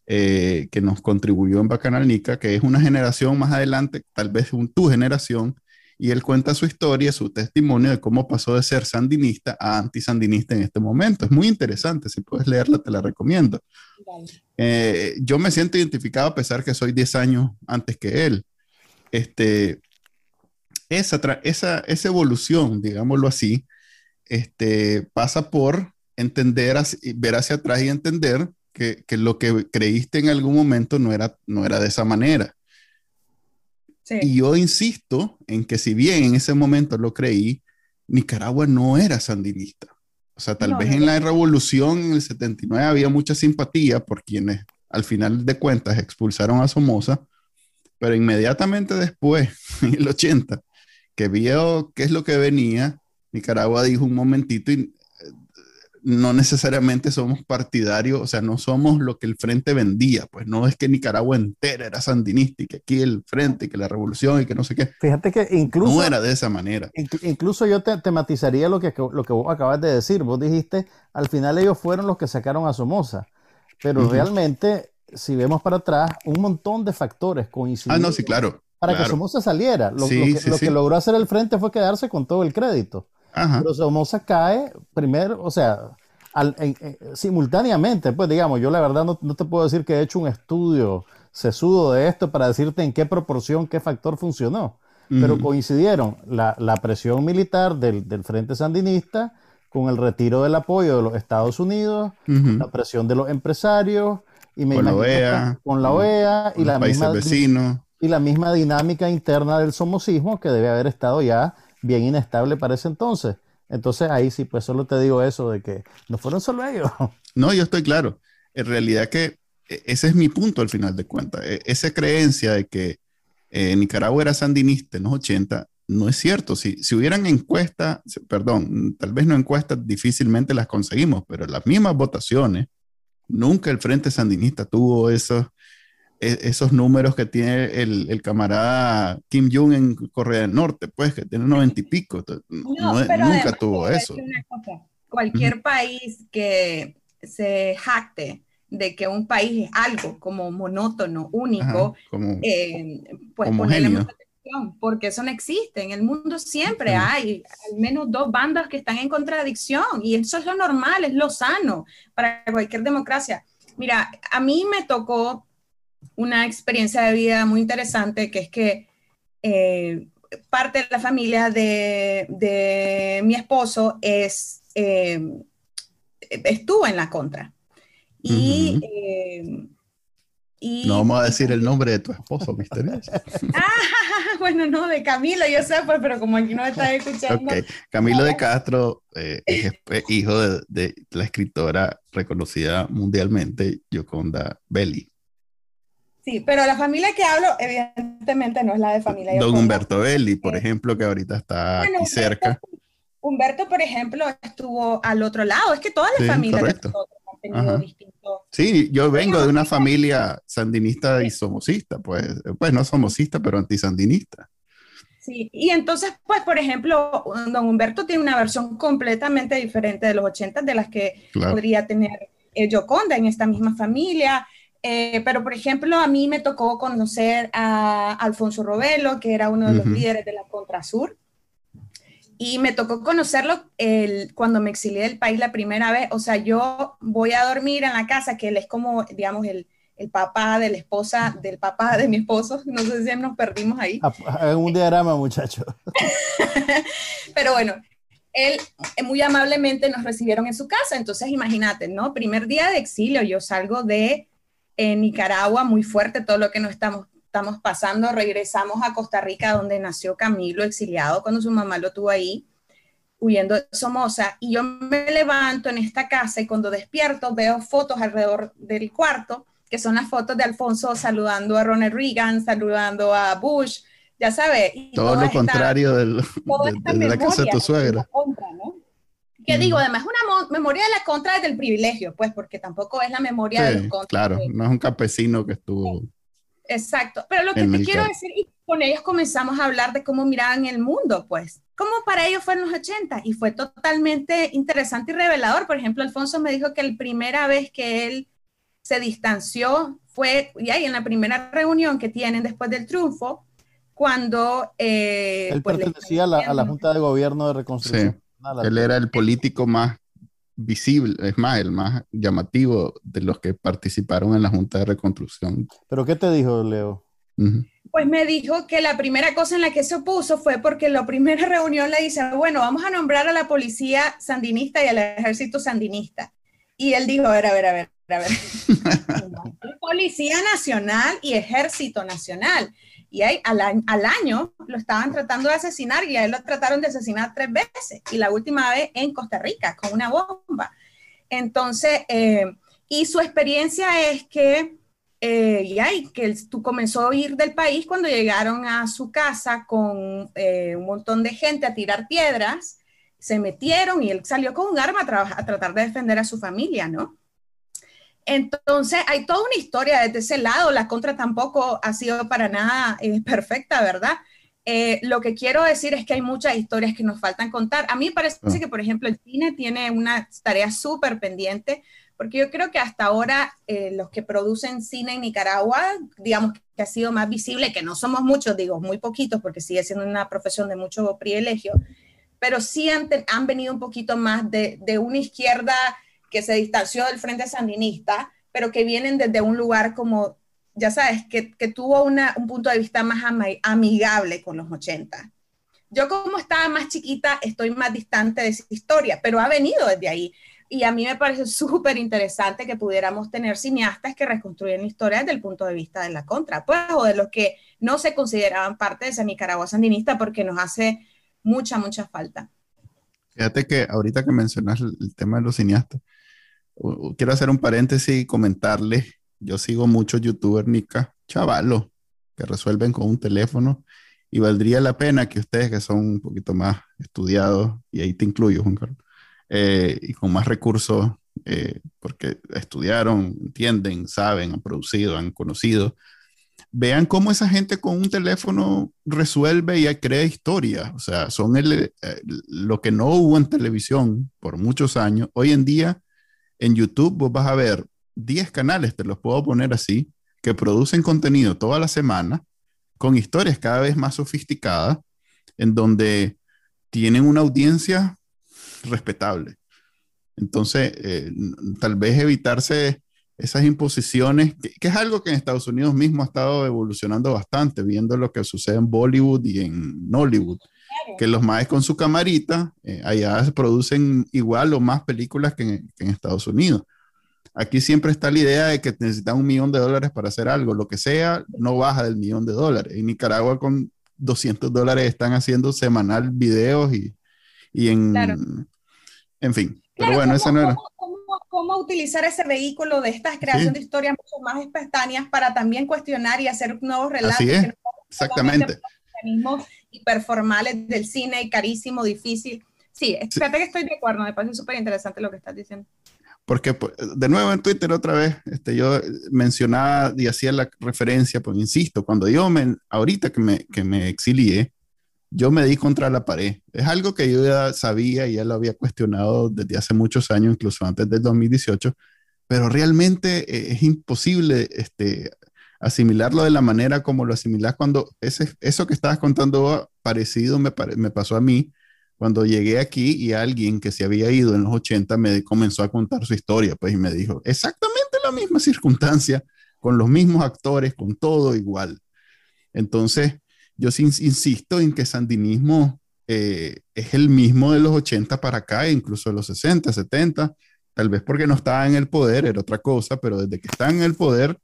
eh, que nos contribuyó en Bacanal Nica, que es una generación más adelante, tal vez un, tu generación, y él cuenta su historia, su testimonio de cómo pasó de ser sandinista a antisandinista en este momento. Es muy interesante, si puedes leerla te la recomiendo. Eh, yo me siento identificado a pesar que soy 10 años antes que él. Este, esa, esa, esa evolución, digámoslo así, este, pasa por entender, ver hacia atrás y entender que, que, lo que creíste en algún momento no era, no era de esa manera. Y yo insisto en que si bien en ese momento lo creí, Nicaragua no era sandinista. O sea, tal vez en la revolución en el 79 había mucha simpatía por quienes al final de cuentas expulsaron a Somoza, pero inmediatamente después, en el 80, que vio qué es lo que venía, Nicaragua dijo un momentito y no necesariamente somos partidarios, o sea, no somos lo que el frente vendía, pues no es que Nicaragua entera era sandinista y que aquí el frente y que la revolución y que no sé qué.
Fíjate que incluso...
No era de esa manera.
incluso yo te tematizaría lo que, lo que vos acabas de decir, vos dijiste, al final ellos fueron los que sacaron a Somoza, pero realmente, si vemos para atrás, un montón de factores coincidieron.
Ah, no, sí, claro.
Para que Somoza saliera. Lo, que, lo que logró hacer el frente fue quedarse con todo el crédito. Pero Somoza cae primero, o sea, simultáneamente, pues digamos, yo la verdad no, te puedo decir que he hecho un estudio sesudo de esto para decirte en qué proporción, qué factor funcionó, pero coincidieron la, presión militar del, Frente Sandinista con el retiro del apoyo de los Estados Unidos, la presión de los empresarios, y
con, la OEA,
con la OEA y la misma y la misma dinámica interna del somocismo que debe haber estado ya bien inestable para ese entonces. Entonces ahí sí, pues solo te digo eso de que no fueron solo ellos.
No, yo estoy claro. En realidad que e, ese es mi punto al final de cuentas. E, esa creencia de que eh, Nicaragua era sandinista en los 80 no es cierto. Si, si hubieran encuestas, perdón, tal vez no encuestas difícilmente las conseguimos, pero las mismas votaciones, nunca el Frente Sandinista tuvo esos, esos números que tiene el, camarada Kim Jong en Corea del Norte, pues que tiene noventa y pico. nunca tuvo eso.
Cualquier país que se jacte de que un país es algo como monótono, único, eh, pues ponerle mucha atención, porque eso no existe. En el mundo siempre hay al menos dos bandas que están en contradicción y eso es lo normal, es lo sano para cualquier democracia. Mira, a mí me tocó una experiencia de vida muy interesante, que es que eh, parte de la familia de, mi esposo es, eh, estuvo en la contra. Y,
eh, y, no vamos a decir el nombre de tu esposo, misterioso.
ah, bueno, no, de Camilo, yo sé, pues, pero como aquí no me estás escuchando.
Camilo de Castro es hijo de, de, la escritora reconocida mundialmente, Yoconda Belli.
Sí, pero la familia que hablo, evidentemente, no es la de familia.
Don Humberto Belli, por ejemplo, que ahorita está aquí cerca.
Humberto, por ejemplo, estuvo al otro lado. Es que todas las familias han tenido distintos.
Sí, yo vengo de una familia sandinista y somocista, pues, pues no somocista, pero antisandinista.
Sí, y entonces, pues, por ejemplo, don Humberto tiene una versión completamente diferente de los 80 de las que podría tener eh, Yoconda en esta misma familia. Eh, pero, por ejemplo, a mí me tocó conocer a Alfonso Robelo, que era uno de los líderes de la Contrasur. Y me tocó conocerlo el, cuando me exilié del país la primera vez. O sea, yo voy a dormir en la casa, que él es como, digamos, el, el papá de la esposa del papá de mi esposo. No sé si nos perdimos ahí.
En un diagrama, muchacho.
Pero bueno, él muy amablemente nos recibieron en su casa. Entonces, imagínate, ¿no? Primer día de exilio, yo salgo de en Nicaragua, muy fuerte todo lo que nos estamos, estamos pasando. Regresamos a Costa Rica, donde nació Camilo, exiliado cuando su mamá lo tuvo ahí, huyendo de Somoza. Y yo me levanto en esta casa y cuando despierto veo fotos alrededor del cuarto, que son las fotos de Alfonso saludando a Ronald Reagan, saludando a Bush, ya sabes.
Todo lo contrario del, de, la casa de tu suegra.
Que digo, además una memoria de la contra del privilegio, pues, porque tampoco es la memoria de los contras.
Claro, no es un campesino que estuvo.
Exacto, pero lo que te quiero decir, y con ellos comenzamos a hablar de cómo miraban el mundo, pues, cómo para ellos fueron los 80, y fue totalmente interesante y revelador. Por ejemplo, Alfonso me dijo que la primera vez que él se distanció fue, y ahí en la primera reunión que tienen después del triunfo, cuando...
Eh, Él pues, pertenecía a la, Junta de Gobierno de Reconstrucción.
Sí. Él era el político más visible, es más, el más llamativo de los que participaron en la Junta de Reconstrucción.
¿Pero qué te dijo, Leo?
Pues me dijo que la primera cosa en la que se opuso fue porque en la primera reunión le dice, bueno, vamos a nombrar a la policía sandinista y al ejército sandinista. Y él dijo, a ver, a ver, a ver, a ver. policía Nacional y Ejército Nacional. Y ahí, al, año lo estaban tratando de asesinar y a él lo trataron de asesinar tres veces. Y la última vez en Costa Rica, con una bomba. Entonces, eh, y su experiencia es que, eh, y ahí, que tú comenzó a ir del país cuando llegaron a su casa con eh, un montón de gente a tirar piedras, se metieron y él salió con un arma a tratar de defender a su familia, ¿no? Entonces, hay toda una historia desde ese lado. La contra tampoco ha sido para nada eh, perfecta, ¿verdad? Eh, lo que quiero decir es que hay muchas historias que nos faltan contar. A mí parece ah. que, por ejemplo, el cine tiene una tarea súper pendiente, porque yo creo que hasta ahora eh, los que producen cine en Nicaragua, digamos que ha sido más visible, que no somos muchos, digo, muy poquitos, porque sigue siendo una profesión de mucho privilegio, pero sí han, han venido un poquito más de, de una izquierda que se distanció del Frente Sandinista, pero que vienen desde un lugar como, ya sabes, que, tuvo un punto de vista más amigable con los 80. Yo como estaba más chiquita, estoy más distante de esa historia, pero ha venido desde ahí. Y a mí me parece súper interesante que pudiéramos tener cineastas que reconstruyen la historia desde el punto de vista de la contra, pues, o de los que no se consideraban parte de esa Nicaragua sandinista, porque nos hace mucha, mucha falta.
Fíjate que ahorita que mencionas el tema de los cineastas, quiero hacer un paréntesis y comentarle, yo sigo muchos youtubers nica chavalos que resuelven con un teléfono y valdría la pena que ustedes que son un poquito más estudiados, y ahí te incluyo, Juan Carlos, eh, y con más recursos, eh, porque estudiaron, entienden, saben, han producido, han conocido, vean cómo esa gente con un teléfono resuelve y crea historia. O sea, son eh, lo que no hubo en televisión por muchos años. Hoy en día en YouTube vos vas a ver 10 canales, te los puedo poner así, que producen contenido toda la semana con historias cada vez más sofisticadas, en donde tienen una audiencia respetable. Entonces, eh, tal vez evitarse esas imposiciones, que, es algo que en Estados Unidos mismo ha estado evolucionando bastante, viendo lo que sucede en Bollywood y en Nollywood, que los maes con su camarita, eh, allá se producen igual o más películas que en, Estados Unidos. Aquí siempre está la idea de que necesitan un millón de dólares para hacer algo, lo que sea, no baja del millón de dólares. En Nicaragua con 200 dólares están haciendo semanal videos y, y en... En fin, pero bueno,
eso no era... Cómo, utilizar ese vehículo de estas creaciones de historias mucho más espontáneas para también cuestionar y hacer nuevos relatos?
Así es, exactamente
hiperformales del cine, carísimo, difícil. Sí, fíjate que estoy de acuerdo, me parece súper interesante lo que estás diciendo.
Porque, pues, de nuevo en Twitter otra vez, este, yo mencionaba y hacía la referencia, pues insisto, cuando yo me, ahorita que me, que me exilié, yo me di contra la pared. Es algo que yo ya sabía y ya lo había cuestionado desde hace muchos años, incluso antes del 2018, pero realmente eh, es imposible este, asimilarlo de la manera como lo asimilás cuando ese, eso que estabas contando parecido me, me pasó a mí cuando llegué aquí y alguien que se había ido en los 80 me comenzó a contar su historia, pues y me dijo, exactamente la misma circunstancia, con los mismos actores, con todo igual. Entonces, yo insisto en que sandinismo eh, es el mismo de los 80 para acá, incluso de los 60, 70, tal vez porque no estaba en el poder, era otra cosa, pero desde que está en el poder,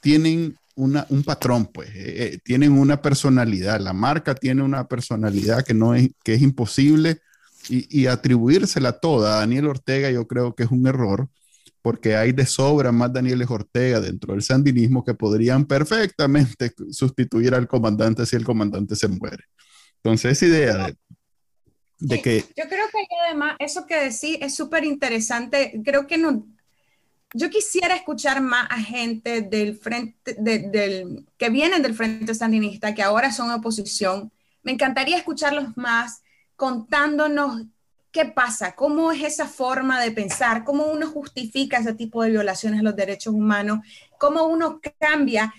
tienen una, un patrón, pues, eh, eh, tienen una personalidad, la marca tiene una personalidad que, no es, que es imposible y, y, atribuírsela toda a Daniel Ortega yo creo que es un error, porque hay de sobra más Daniel Ortega dentro del sandinismo que podrían perfectamente sustituir al comandante si el comandante se muere. Entonces, esa idea de, de que...
Yo creo que además eso que decís es súper interesante, creo que no, yo quisiera escuchar más a gente del frente, del, que vienen del Frente Sandinista, que ahora son oposición. Me encantaría escucharlos más contándonos qué pasa, cómo es esa forma de pensar, cómo uno justifica ese tipo de violaciones a los derechos humanos, cómo uno cambia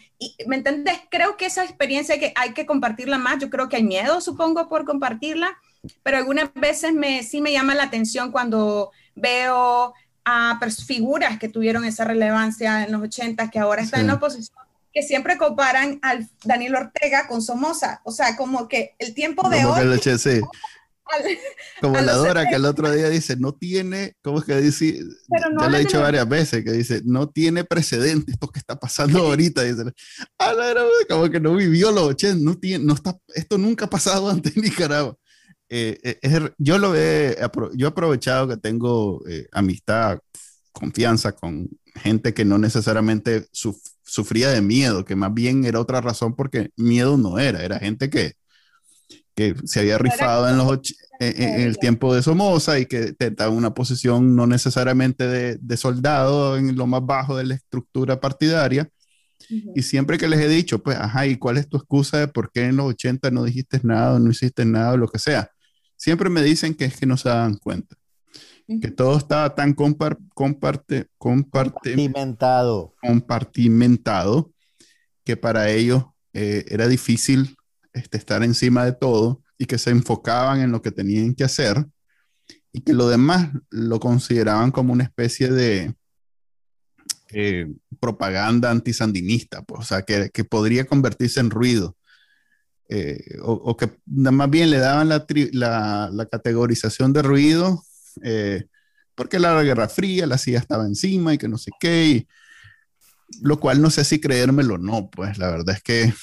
¿me entendés? Creo que esa experiencia que hay que compartirla más, yo creo que hay miedo, supongo, por compartirla, pero algunas veces me, sí me llama la atención cuando veo a figuras que tuvieron esa relevancia en los 80, que ahora están en la oposición, que siempre comparan al Daniel Ortega con Somoza. O sea, como que el tiempo de hoy...
como la Dora que el otro día dice, no tiene, ¿cómo es que dice? Pero no ya lo he dicho varias veces, que dice, no tiene precedente esto que está pasando ahorita. Dice, como que no vivió los 80, no tiene, no está, esto nunca ha pasado antes en Nicaragua. Eh, eh, yo lo he, yo he aprovechado que tengo eh, amistad, confianza con gente que no necesariamente sufría de miedo, que más bien era otra razón porque miedo no era, era gente que, que se había rifado en, los en, el tiempo de Somoza y que estaba en una posición no necesariamente de, de, soldado en lo más bajo de la estructura partidaria. Y siempre que les he dicho, pues, ajá, ¿y cuál es tu excusa de por qué en los 80 no dijiste nada, no hiciste nada, lo que sea? Siempre me dicen que es que no se dan cuenta. Que todo estaba tan compar, comparte, compartimentado. compartimentado que para ellos eh, era difícil este, estar encima de todo y que se enfocaban en lo que tenían que hacer y que lo demás lo consideraban como una especie de eh, propaganda antisandinista, pues, o sea, que, que podría convertirse en ruido eh, o, que más bien le daban la, la, categorización de ruido, eh, porque la Guerra Fría, la CIA estaba encima y que no sé qué, lo cual no sé si creérmelo o no, pues la verdad es que...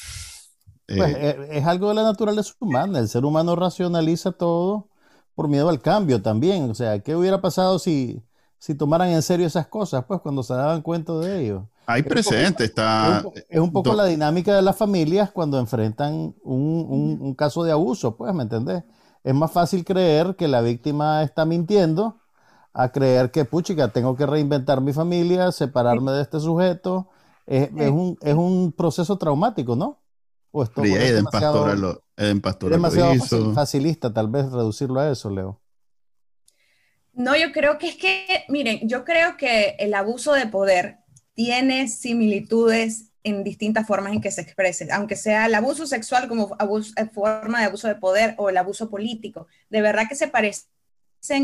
Eh, pues, es algo de la naturaleza humana, el ser humano racionaliza todo por miedo al cambio también, o sea, ¿qué hubiera pasado si, si tomaran en serio esas cosas, pues cuando se daban cuenta de ello?
Hay presente, está...
Es un, poco la dinámica de las familias cuando enfrentan un, caso de abuso, pues, ¿me entendés? Es más fácil creer que la víctima está mintiendo a creer que, puchica, tengo que reinventar mi familia, separarme de este sujeto. Es, un, es un proceso traumático, ¿no?
O esto es demasiado,
demasiado facilista tal vez reducirlo a eso, Leo.
No, yo creo que es que, miren, yo creo que el abuso de poder tiene similitudes en distintas formas en que se exprese, aunque sea el abuso sexual como abuso, eh, forma de abuso de poder o el abuso político. De verdad que se parecen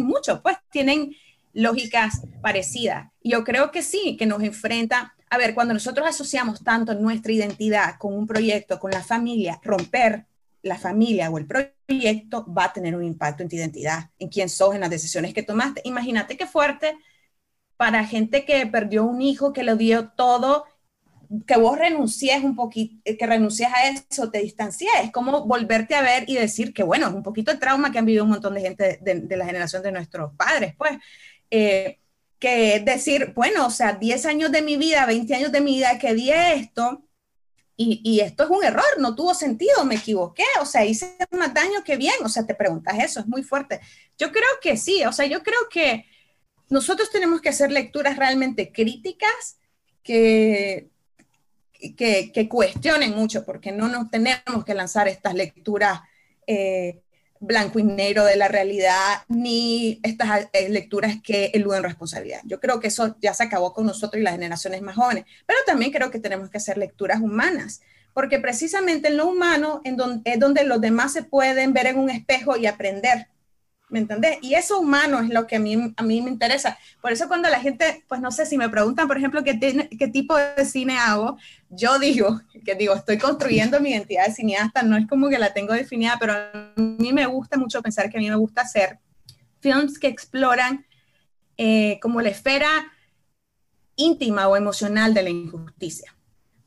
mucho, pues tienen lógicas parecidas. Yo creo que sí, que nos enfrenta, a ver, cuando nosotros asociamos tanto nuestra identidad con un proyecto, con la familia, romper la familia o el proyecto va a tener un impacto en tu identidad, en quién sos, en las decisiones que tomaste. Imagínate qué fuerte para gente que perdió un hijo, que lo dio todo, que vos renuncies un poquito, que renuncies a eso, te distancies, es como volverte a ver y decir que bueno, es un poquito el trauma que han vivido un montón de gente de, la generación de nuestros padres, pues, eh, que decir, bueno, o sea, 10 años de mi vida, 20 años de mi vida que di esto, y, y, esto es un error, no tuvo sentido, me equivoqué, o sea, hice más daño que bien, o sea, te preguntas eso, es muy fuerte. Yo creo que sí, o sea, yo creo que nosotros tenemos que hacer lecturas realmente críticas que, cuestionen mucho, porque no nos tenemos que lanzar estas lecturas eh, blanco y negro de la realidad, ni estas eh, lecturas que eluden responsabilidad. Yo creo que eso ya se acabó con nosotros y las generaciones más jóvenes, pero también creo que tenemos que hacer lecturas humanas, porque precisamente en lo humano en donde, es donde los demás se pueden ver en un espejo y aprender ¿me entendés? Y eso humano es lo que a mí, a mí me interesa. Por eso cuando la gente, pues no sé, si me preguntan, por ejemplo, qué, qué tipo de cine hago, yo digo, que digo, estoy construyendo mi identidad de cineasta, no es como que la tengo definida, pero a mí me gusta mucho pensar que a mí me gusta hacer films que exploran eh, como la esfera íntima o emocional de la injusticia.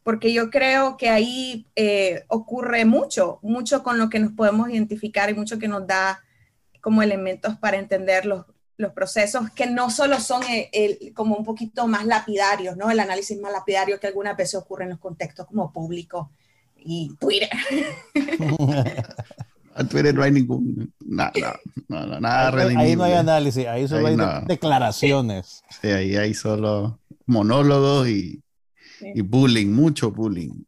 Porque yo creo que ahí eh, ocurre mucho, mucho con lo que nos podemos identificar y mucho que nos da como elementos para entender los, los procesos que no solo son el, como un poquito más lapidarios, ¿no? El análisis más lapidario que algunas veces ocurre en los contextos como público y Twitter.
Al Twitter no hay ningún nada, nada, nada
ahí, no hay análisis, ahí solo hay, declaraciones.
Sí, ahí hay solo monólogos y, y bullying, mucho bullying.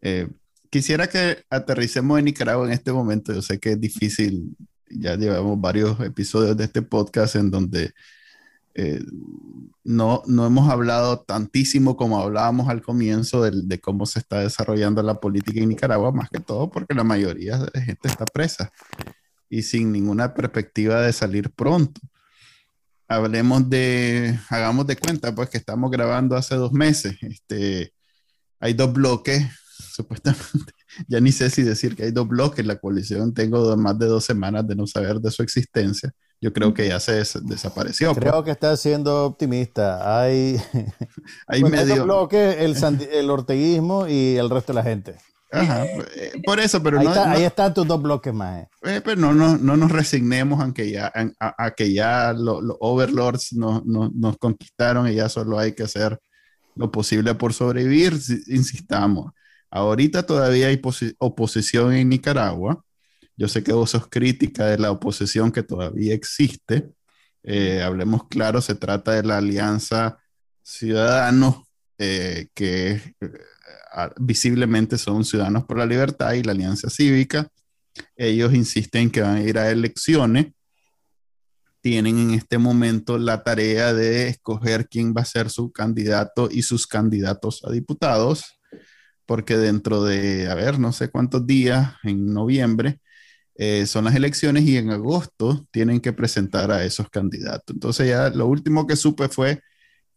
Eh, quisiera que aterricemos en Nicaragua en este momento. Yo sé que es difícil ya llevamos varios episodios de este podcast en donde eh, no, no hemos hablado tantísimo como hablábamos al comienzo de, de, cómo se está desarrollando la política en Nicaragua, más que todo porque la mayoría de la gente está presa y sin ninguna perspectiva de salir pronto. Hablemos de, hagamos de cuenta, pues que estamos grabando hace dos meses. Este, hay dos bloques, supuestamente, ya ni sé si decir que hay dos bloques, la coalición tengo más de dos semanas de no saber de su existencia yo creo que ya se desapareció.
Creo pues. que está siendo optimista. Hay, hay medio bloques, el, el orteguismo y el resto de la gente.
Ajá, eh, por eso, pero
ahí
no,
Ahí están tus dos bloques más.
Eh. eh pero no, no, no, nos resignemos aunque ya, a, que ya los overlords nos, nos conquistaron y ya solo hay que hacer lo posible por sobrevivir, insistamos. Ahorita todavía hay oposición en Nicaragua yo sé que vos sos crítica de la oposición que todavía existe. Eh, hablemos claro, se trata de la Alianza Ciudadanos, eh, que eh, visiblemente son Ciudadanos por la Libertad y la Alianza Cívica. Ellos insisten que van a ir a elecciones. Tienen en este momento la tarea de escoger quién va a ser su candidato y sus candidatos a diputados, porque dentro de, a ver, no sé cuántos días, en noviembre, eh, son las elecciones y en agosto tienen que presentar a esos candidatos. Entonces ya lo último que supe fue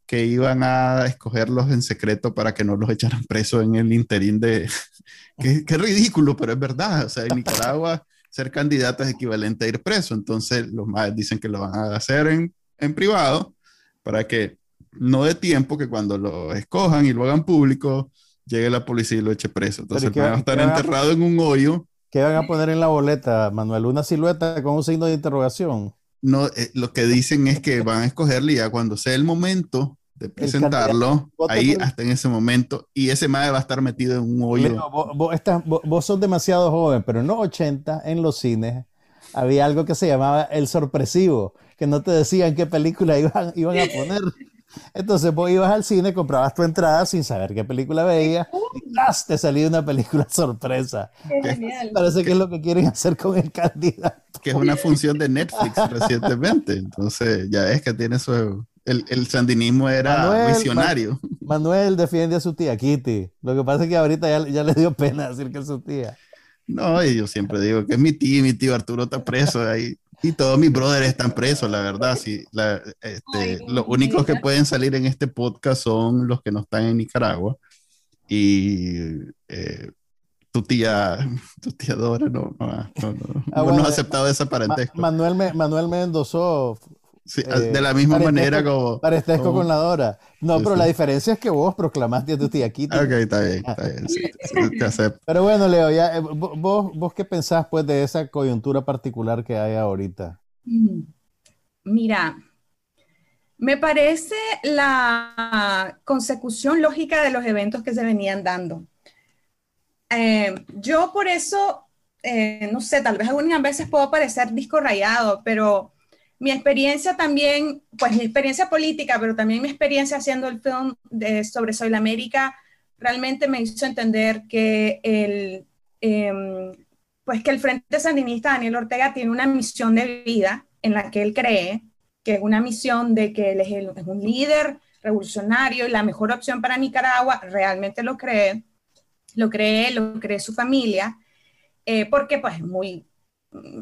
que iban a escogerlos en secreto para que no los echaran presos en el interín de... qué, ridículo, pero es verdad. O sea, en Nicaragua ser candidato es equivalente a ir preso. Entonces los más dicen que lo van a hacer en, en privado para que no dé tiempo que cuando lo escojan y lo hagan público, llegue la policía y lo eche preso. Entonces van a estar enterrado en un hoyo
¿Qué van a poner en la boleta, Manuel? ¿Una silueta con un signo de interrogación?
No, eh, lo que dicen es que van a escogerle ya cuando sea el momento de presentarlo, ahí hasta en ese momento, y ese madre va a estar metido en un hoyo.
vos, sos demasiado joven, pero en los 80, en los cines, había algo que se llamaba el sorpresivo, que no te decían qué película iban, iban a poner. Entonces vos ibas al cine, comprabas tu entrada sin saber qué película veías y te salía una película sorpresa. genial. Parece que es lo que quieren hacer con el candidato.
Que es una función de Netflix recientemente. Entonces ya es que tiene su... El, el sandinismo era visionario.
Manuel defiende a su tía Kitty. Lo que pasa es que ahorita ya, ya le dio pena decir que es su tía.
No, y yo siempre digo que es mi tío, mi tío Arturo está preso ahí. Y todos mis brothers están presos, la verdad. Sí, la, este, los únicos que pueden salir en este podcast son los que no están en Nicaragua. Y eh, tu tía, tu tía Dora no, no, no, no, ah, ha aceptado ese parentesco.
Manuel, me, Manuel me endosó
de la misma manera como.
Parentesco con la Dora. No, pero la diferencia es que vos proclamaste a tu tía Kitty.
Ok, está bien, está bien. te acepto.
Pero bueno, Leo, ya, eh, vos, vos qué pensás pues de esa coyuntura particular que hay ahorita? Mm,
mira, me parece la consecución lógica de los eventos que se venían dando. Eh, yo por eso, eh, no sé, tal vez algunas veces puedo parecer disco rayado, pero mi experiencia también, pues mi experiencia política, pero también mi experiencia haciendo el film sobre Soy la América, realmente me hizo entender que el, em, pues que el Frente Sandinista Daniel Ortega tiene una misión de vida en la que él cree, que es una misión de que él es, un líder revolucionario y la mejor opción para Nicaragua, realmente lo cree, lo cree, lo cree su familia, eh, porque pues es muy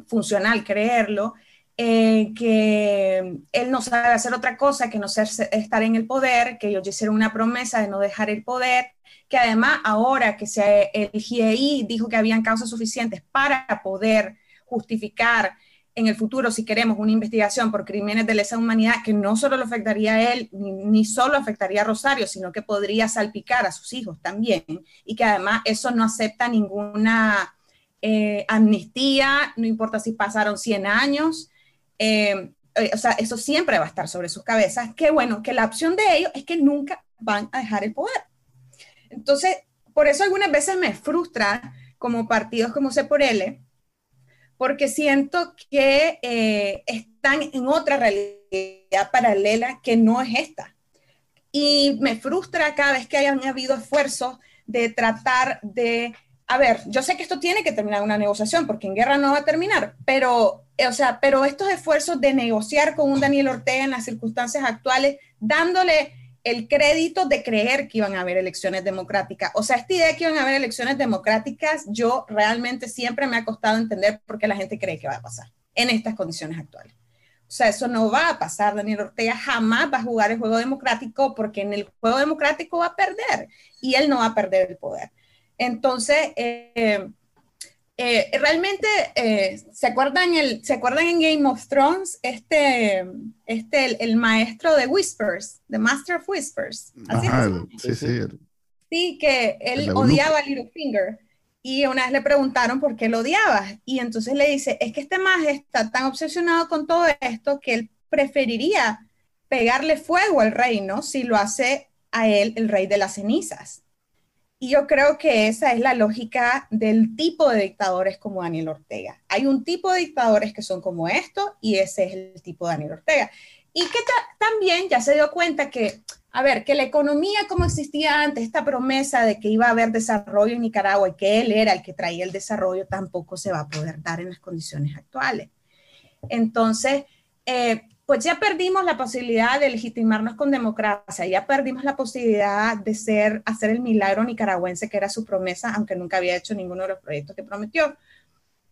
funcional creerlo, eh, que él no sabe hacer otra cosa que no ser, estar en el poder, que ellos hicieron una promesa de no dejar el poder, que además ahora que se, el GIEI dijo que habían causas suficientes para poder justificar en el futuro, si queremos, una investigación por crímenes de lesa humanidad que no solo lo afectaría a él, ni, solo afectaría a Rosario, sino que podría salpicar a sus hijos también, y que además eso no acepta ninguna eh, amnistía, no importa si pasaron 100 años, eh, eh, o sea, eso siempre va a estar sobre sus cabezas. Qué bueno, que la opción de ellos es que nunca van a dejar el poder. Entonces, por eso algunas veces me frustra como partidos como C por L, porque siento que eh, están en otra realidad paralela que no es esta. Y me frustra cada vez que hayan habido esfuerzos de tratar de a ver, yo sé que esto tiene que terminar una negociación, porque en guerra no va a terminar, pero, eh, o sea, pero estos esfuerzos de negociar con un Daniel Ortega en las circunstancias actuales, dándole el crédito de creer que iban a haber elecciones democráticas. O sea, esta idea de que iban a haber elecciones democráticas, yo realmente siempre me ha costado entender por qué la gente cree que va a pasar en estas condiciones actuales. O sea, eso no va a pasar. Daniel Ortega jamás va a jugar el juego democrático porque en el juego democrático va a perder y él no va a perder el poder. Entonces, eh, eh, realmente, eh, ¿se, acuerdan el, ¿se acuerdan en Game of Thrones? Este, este el, maestro de Whispers, The Master of Whispers.
sí, sí.
Sí, que él odiaba a Littlefinger. Y una vez le preguntaron por qué lo odiaba. Y entonces le dice, es que este más está tan obsesionado con todo esto que él preferiría pegarle fuego al reino si lo hace a él el rey de las cenizas. Y yo creo que esa es la lógica del tipo de dictadores como Daniel Ortega. Hay un tipo de dictadores que son como esto y ese es el tipo de Daniel Ortega. Y que también ya se dio cuenta que, a ver, que la economía como existía antes, esta promesa de que iba a haber desarrollo en Nicaragua y que él era el que traía el desarrollo, tampoco se va a poder dar en las condiciones actuales. Entonces, eh, pues ya perdimos la posibilidad de legitimarnos con democracia, ya perdimos la posibilidad de ser, hacer el milagro nicaragüense que era su promesa, aunque nunca había hecho ninguno de los proyectos que prometió.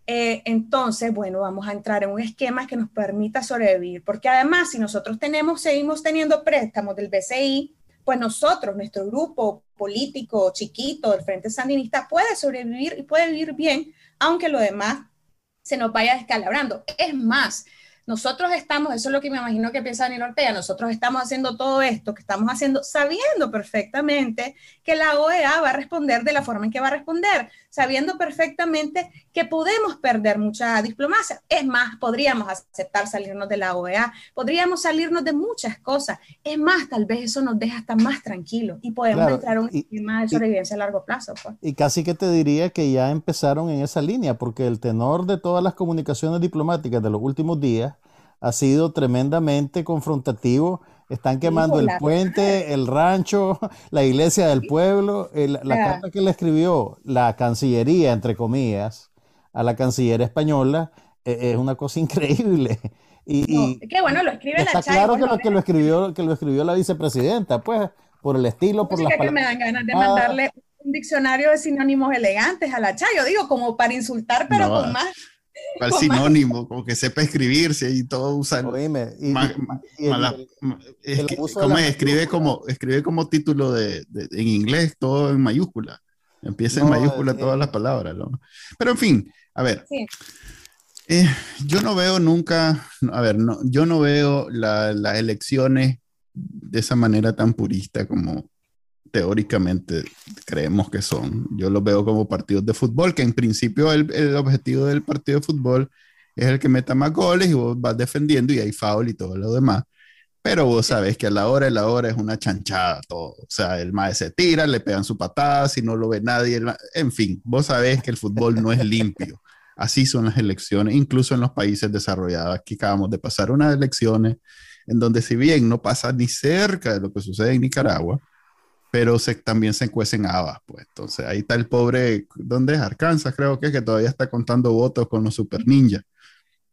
Eh, entonces, bueno, vamos a entrar en un esquema que nos permita sobrevivir, porque además, si nosotros tenemos, seguimos teniendo préstamos del BCI, pues nosotros, nuestro grupo político chiquito del Frente Sandinista puede sobrevivir y puede vivir bien, aunque lo demás se nos vaya descalabrando. Es más, nosotros estamos, eso es lo que me imagino que piensa Daniel Ortega, nosotros estamos haciendo todo esto que estamos haciendo sabiendo perfectamente que la OEA va a responder de la forma en que va a responder, sabiendo perfectamente que podemos perder mucha diplomacia. Es más, podríamos aceptar salirnos de la OEA, podríamos salirnos de muchas cosas. Es más, tal vez eso nos deja hasta más tranquilos y podemos entrar en un esquema de sobrevivencia a largo plazo. Pues.
Y casi que te diría que ya empezaron en esa línea, porque el tenor de todas las comunicaciones diplomáticas de los últimos días ha sido tremendamente confrontativo. Están quemando el puente, el rancho, la iglesia del pueblo. la carta que le escribió la Cancillería, entre comillas, a la Cancillería española, e, es una cosa increíble.
Y, qué bueno, lo escribe
está claro que, lo, que, lo escribió, que lo escribió la vicepresidenta, pues, por el estilo, por las
que me dan ganas de mandarle un diccionario de sinónimos elegantes a la Chay, yo digo, como para insultar, pero con más
al sinónimo, como que sepa escribirse y todo usa.
Oíme,
¿Cómo escribe como, escribe como título de, en inglés todo en mayúscula. Empieza en mayúscula todas las palabras. ¿no? Pero en fin, a ver. Eh, yo no veo nunca, a ver, no, yo no veo las elecciones de esa manera tan purista como, teóricamente creemos que son. Yo los veo como partidos de fútbol, que en principio el, el, objetivo del partido de fútbol es el que meta más goles y vos vas defendiendo y hay foul y todo lo demás. Pero vos sabes que a la hora de la hora es una chanchada todo. O sea, el maestro se tira, le pegan su patada, si no lo ve nadie. En fin, vos sabés que el fútbol no es limpio. Así son las elecciones, incluso en los países desarrollados. Aquí acabamos de pasar unas elecciones en donde si bien no pasa ni cerca de lo que sucede en Nicaragua, pero se, también se cuecen habas, pues. Entonces ahí está el pobre, ¿dónde es? Arkansas, creo que es, que todavía está contando votos con los super ninjas.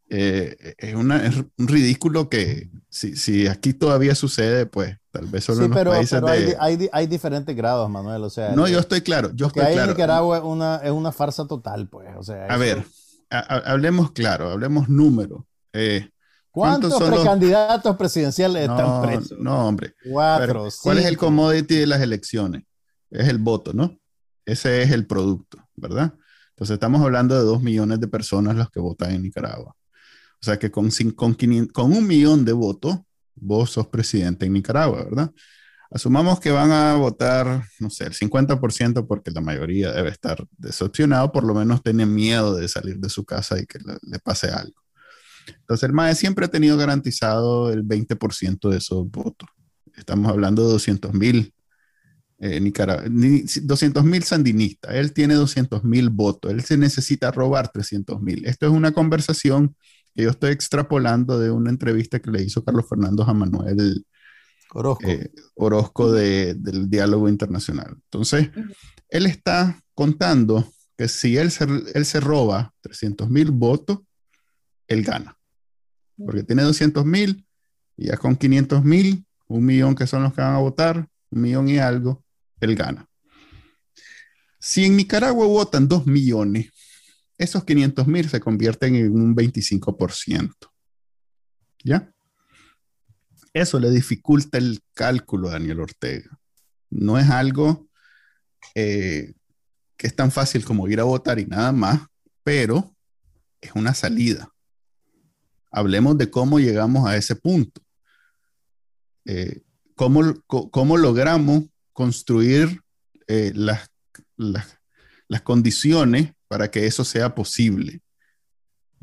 Eh, es, una, es un ridículo que si, si, aquí todavía sucede, pues tal vez solo en los países
pero de... hay, hay, diferentes grados, Manuel, o sea...
No, yo estoy claro, yo estoy
hay
claro.
en Nicaragua es una, es una farsa total, pues, o sea...
A ver, hablemos claro, hablemos número. Eh,
¿Cuántos, precandidatos presidenciales están presos?
No, hombre.
Cuatro,
¿Cuál es el commodity de las elecciones? Es el voto, ¿no? Ese es el producto, ¿verdad? Entonces estamos hablando de dos millones de personas los que votan en Nicaragua. O sea que con, con, con un millón de votos, vos sos presidente en Nicaragua, ¿verdad? Asumamos que van a votar, no sé, el 50% porque la mayoría debe estar decepcionado, por lo menos tiene miedo de salir de su casa y que le pase algo. Entonces el MAE siempre ha tenido garantizado el 20% de esos votos. Estamos hablando de 200 mil eh, 200 mil sandinistas. Él tiene 200 mil votos. Él se necesita robar 300 mil. Esto es una conversación que yo estoy extrapolando de una entrevista que le hizo Carlos Fernando a Manuel
Orozco,
eh, Orozco de, del diálogo internacional. Entonces, él está contando que si él se, él se roba 300 mil votos, él gana. Porque tiene 200 mil y ya con 500 mil, un millón que son los que van a votar, un millón y algo, él gana. Si en Nicaragua votan 2 millones, esos 500 mil se convierten en un 25%. ¿Ya? Eso le dificulta el cálculo a Daniel Ortega. No es algo eh, que es tan fácil como ir a votar y nada más, pero es una salida. Hablemos de cómo llegamos a ese punto. Eh, cómo, logramos construir eh, las, las condiciones para que eso sea posible.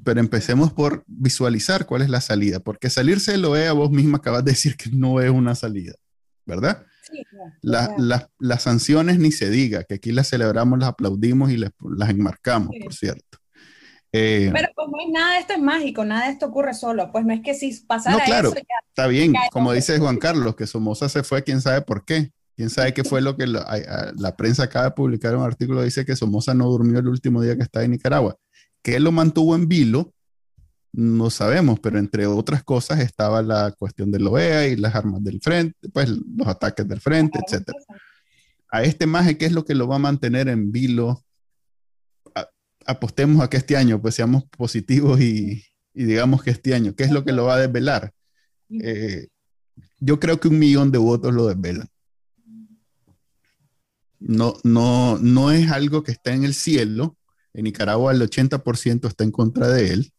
Pero empecemos por visualizar cuál es la salida, porque salirse de OEA vos misma acabas de decir que no es una salida, ¿verdad? las sanciones ni se diga, que aquí las celebramos, las aplaudimos y las, enmarcamos, por cierto.
Eh, pero pues no nada de esto es mágico, nada de esto ocurre solo, pues no es que si pasara
no, claro, está bien, como dice Juan Carlos, que Somoza se fue, quién sabe por qué, quién sabe qué fue lo que la, la prensa acaba de publicar un artículo, dice que Somoza no durmió el último día que estaba en Nicaragua, que él lo mantuvo en vilo, no sabemos, pero entre otras cosas estaba la cuestión de la OEA y las armas del frente, pues los ataques del frente, etc. A este maje, ¿qué es lo que lo va a mantener en vilo? Apostemos a que este año, pues seamos positivos y, digamos que este año, ¿qué es lo que lo va a desvelar? Eh, yo creo que un millón de votos lo desvelan. No, no, no es algo que está en el cielo. En Nicaragua el 80% está en contra de él.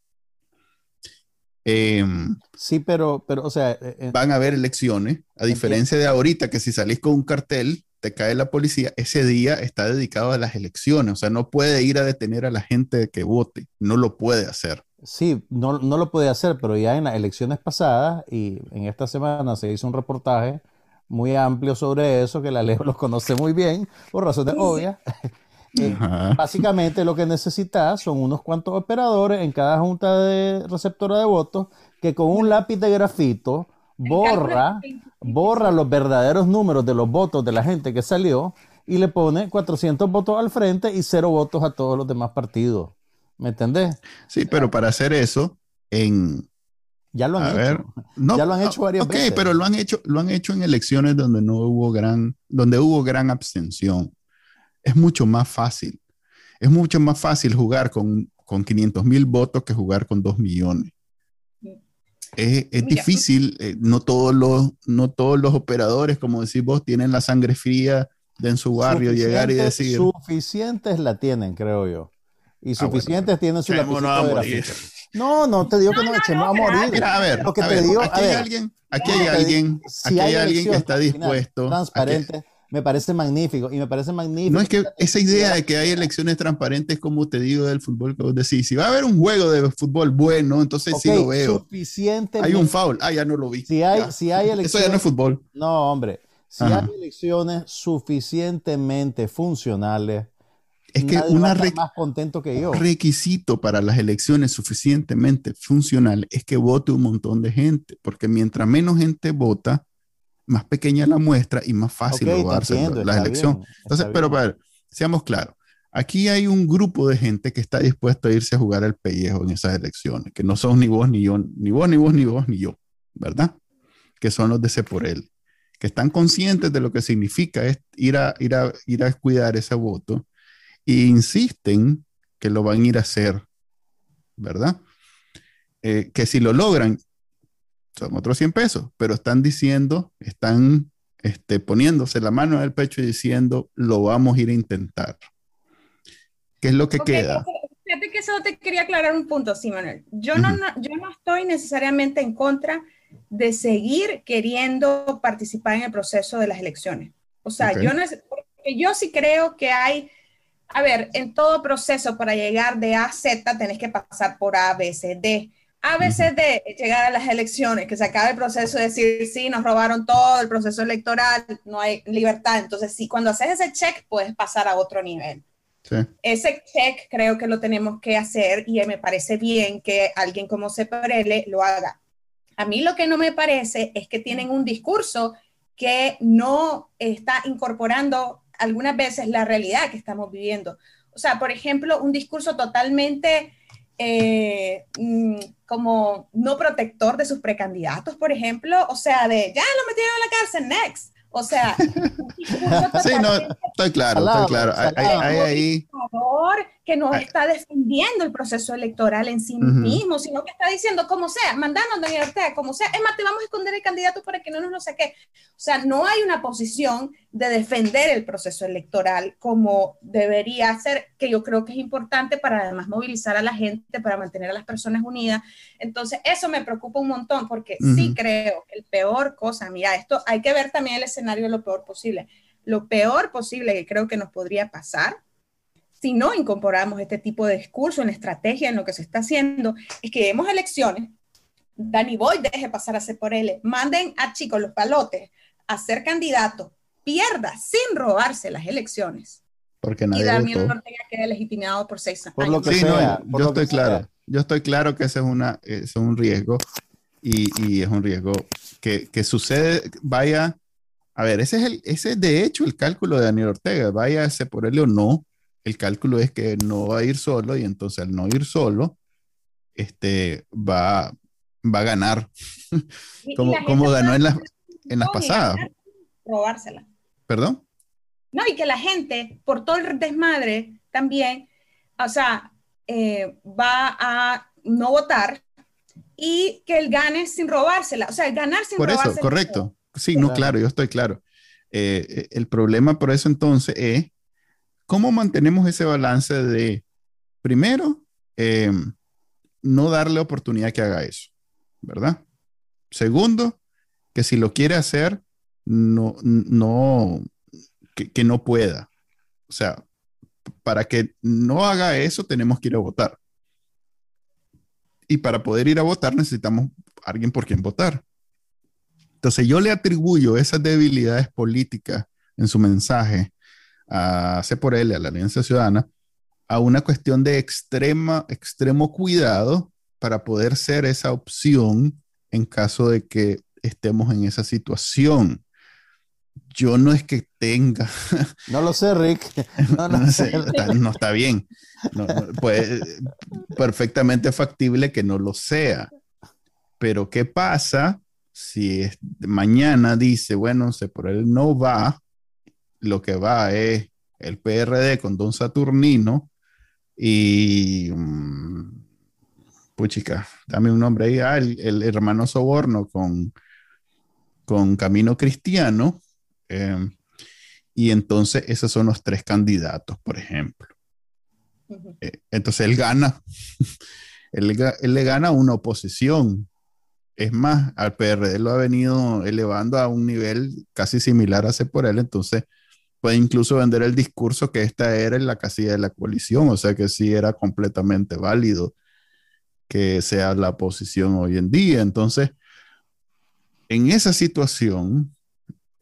Em, sí, pero, pero, o sea... Eh,
eh, van a haber elecciones, a diferencia de ahorita, que si salís con un cartel, te cae la policía, ese día está dedicado a las elecciones, o sea, no puede ir a detener a la gente que vote, no lo puede hacer.
Sí, no, no lo puede hacer, pero ya en las elecciones pasadas y en esta semana se hizo un reportaje muy amplio sobre eso, que la ley los conoce muy bien, por razones obvias. Eh, básicamente lo que necesitas son unos cuantos operadores en cada junta de receptora de votos que con un lápiz de grafito borra, borra los verdaderos números de los votos de la gente que salió y le pone 400 votos al frente y cero votos a todos los demás partidos. ¿Me entendés?
Sí, pero para hacer eso, en...
Ya lo han hecho. ya lo han hecho varias
veces. Ok, pero lo han hecho, lo han hecho en elecciones donde no hubo gran, donde hubo gran abstención es mucho más fácil. Es mucho más fácil jugar con, con 500 mil votos que jugar con 2 millones. Es, es difícil, eh, no, todos los, no todos los operadores, como decís vos, tienen la sangre fría de en su barrio llegar y decir.
Suficientes la tienen, creo yo. Y ah, suficientes tienen su lapicito de No, no te digo que no, no echemos a morir.
Mira, a ver, a ver, aquí, hay alguien, aquí hay alguien, aquí hay alguien que está dispuesto.
Transparente me parece magnífico y me parece magnífico.
No es que esa idea de que hay elecciones transparentes, como te digo, del fútbol, que vos decís, si va a haber un juego de fútbol bueno, entonces sí lo veo.
Suficiente.
Hay un foul, ah, ya no lo vi.
Si hay, si hay elecciones.
Eso ya no es fútbol.
No, hombre. Si hay elecciones suficientemente funcionales,
es que un más
contento que yo.
requisito para las elecciones suficientemente funcionales es que vote un montón de gente, porque mientras menos gente vota, más pequeña la muestra y más fácil okay, la elección. Entonces, pero para ver, seamos claros. Aquí hay un grupo de gente que está dispuesto a irse a jugar al pellejo en esas elecciones, que no son ni vos ni yo, ni vos ni vos ni vos ni yo, ¿verdad? Que son los de ese por él, que están conscientes de lo que significa ir a, ir a, ir a cuidar ese voto e insisten que lo van a ir a hacer, ¿verdad? Eh, que si lo logran, son otros 100 pesos, pero están diciendo, están este, poniéndose la mano en el pecho y diciendo, lo vamos a ir a intentar. ¿Qué es lo que queda?
Fíjate que eso te quería aclarar un punto, sí, Manuel. Yo, no, yo no estoy necesariamente en contra de seguir queriendo participar en el proceso de las elecciones. O sea, yo, no, yo sí creo que hay, a ver, en todo proceso para llegar de A a Z tenés que pasar por A, B, C, D a veces de llegar a las elecciones, que se acabe el proceso de decir, sí, nos robaron todo el proceso electoral, no hay libertad. Entonces, sí, cuando haces ese check, puedes pasar a otro nivel. Ese check creo que lo tenemos que hacer y me parece bien que alguien como Separele lo haga. A mí lo que no me parece es que tienen un discurso que no está incorporando algunas veces la realidad que estamos viviendo. O sea, por ejemplo, un discurso totalmente eh, mm, como no protector de sus precandidatos, por ejemplo, o sea, de ya lo metieron en la cárcel, next. O sea,
sí, no, estoy claro, estoy claro. Hay, ahí
que no está defendiendo el proceso electoral en sí mismo, sino que está diciendo como sea, mandando a Daniel Ortega, como sea, es más, te vamos a esconder el candidato para que no nos lo saque. O sea, no hay una posición de defender el proceso electoral como debería ser, que yo creo que es importante para además movilizar a la gente, para mantener a las personas unidas. Entonces, eso me preocupa un montón porque sí creo que el peor cosa, mira, esto hay que ver también el escenario lo peor posible. Lo peor posible que creo que nos podría pasar si no incorporamos este tipo de discurso en estrategia, en lo que se está haciendo, es que demos elecciones, Danny Boy deje pasar a ser por él, manden a chicos los palotes a ser candidato, pierda sin robarse las elecciones.
Porque nadie
y Daniel Ortega quede legitimado por seis años.
Por lo que sea, yo estoy claro. Yo estoy claro que ese es, una, es un riesgo y, y, es un riesgo que, que sucede, vaya, a ver, ese es, el, ese es de hecho el cálculo de Daniel Ortega, vaya ese por él o no, el cálculo es que no va a ir solo y entonces al no ir solo, este, va, va a ganar, como, como ganó en las, en las pasadas.
Robársela.
¿Perdón?
No, y que la gente, por todo el desmadre, también, o sea, eh, va a no votar y que él gane sin robársela. O sea, el ganar sin
por
robársela.
Por eso, correcto. Sí, no, claro, yo estoy claro. Eh, eh, el problema por eso entonces es ¿Cómo mantenemos ese balance de, primero, eh, no darle oportunidad que haga eso, ¿verdad? Segundo, que si lo quiere hacer, no, no, que, no pueda. O sea, para que no haga eso, tenemos que ir a votar. Y para poder ir a votar, necesitamos alguien por quien votar. Entonces, yo le atribuyo esas debilidades políticas en su mensaje a C por L, a la Alianza Ciudadana, a una cuestión de extrema, extremo cuidado para poder ser esa opción en caso de que estemos en esa situación. Yo no es que tenga.
No lo sé, Rick.
No, no, sé, no está bien. pues, perfectamente factible que no lo sea. Pero, ¿qué pasa si mañana dice, bueno, se por él no va? Lo que va es el PRD con Don Saturnino y... Um, puchica, dame un nombre ahí, ah, el, hermano Soborno con, con Camino Cristiano. Em, y entonces esos son los tres candidatos, por ejemplo. Eh, entonces él gana, él, él, le gana una oposición. Es más, al PRD lo ha venido elevando a un nivel casi similar a ese por él. Entonces, puede incluso vender el discurso que esta era en la casilla de la coalición, o sea que sí era completamente válido que sea la posición hoy en día. Entonces, en esa situación,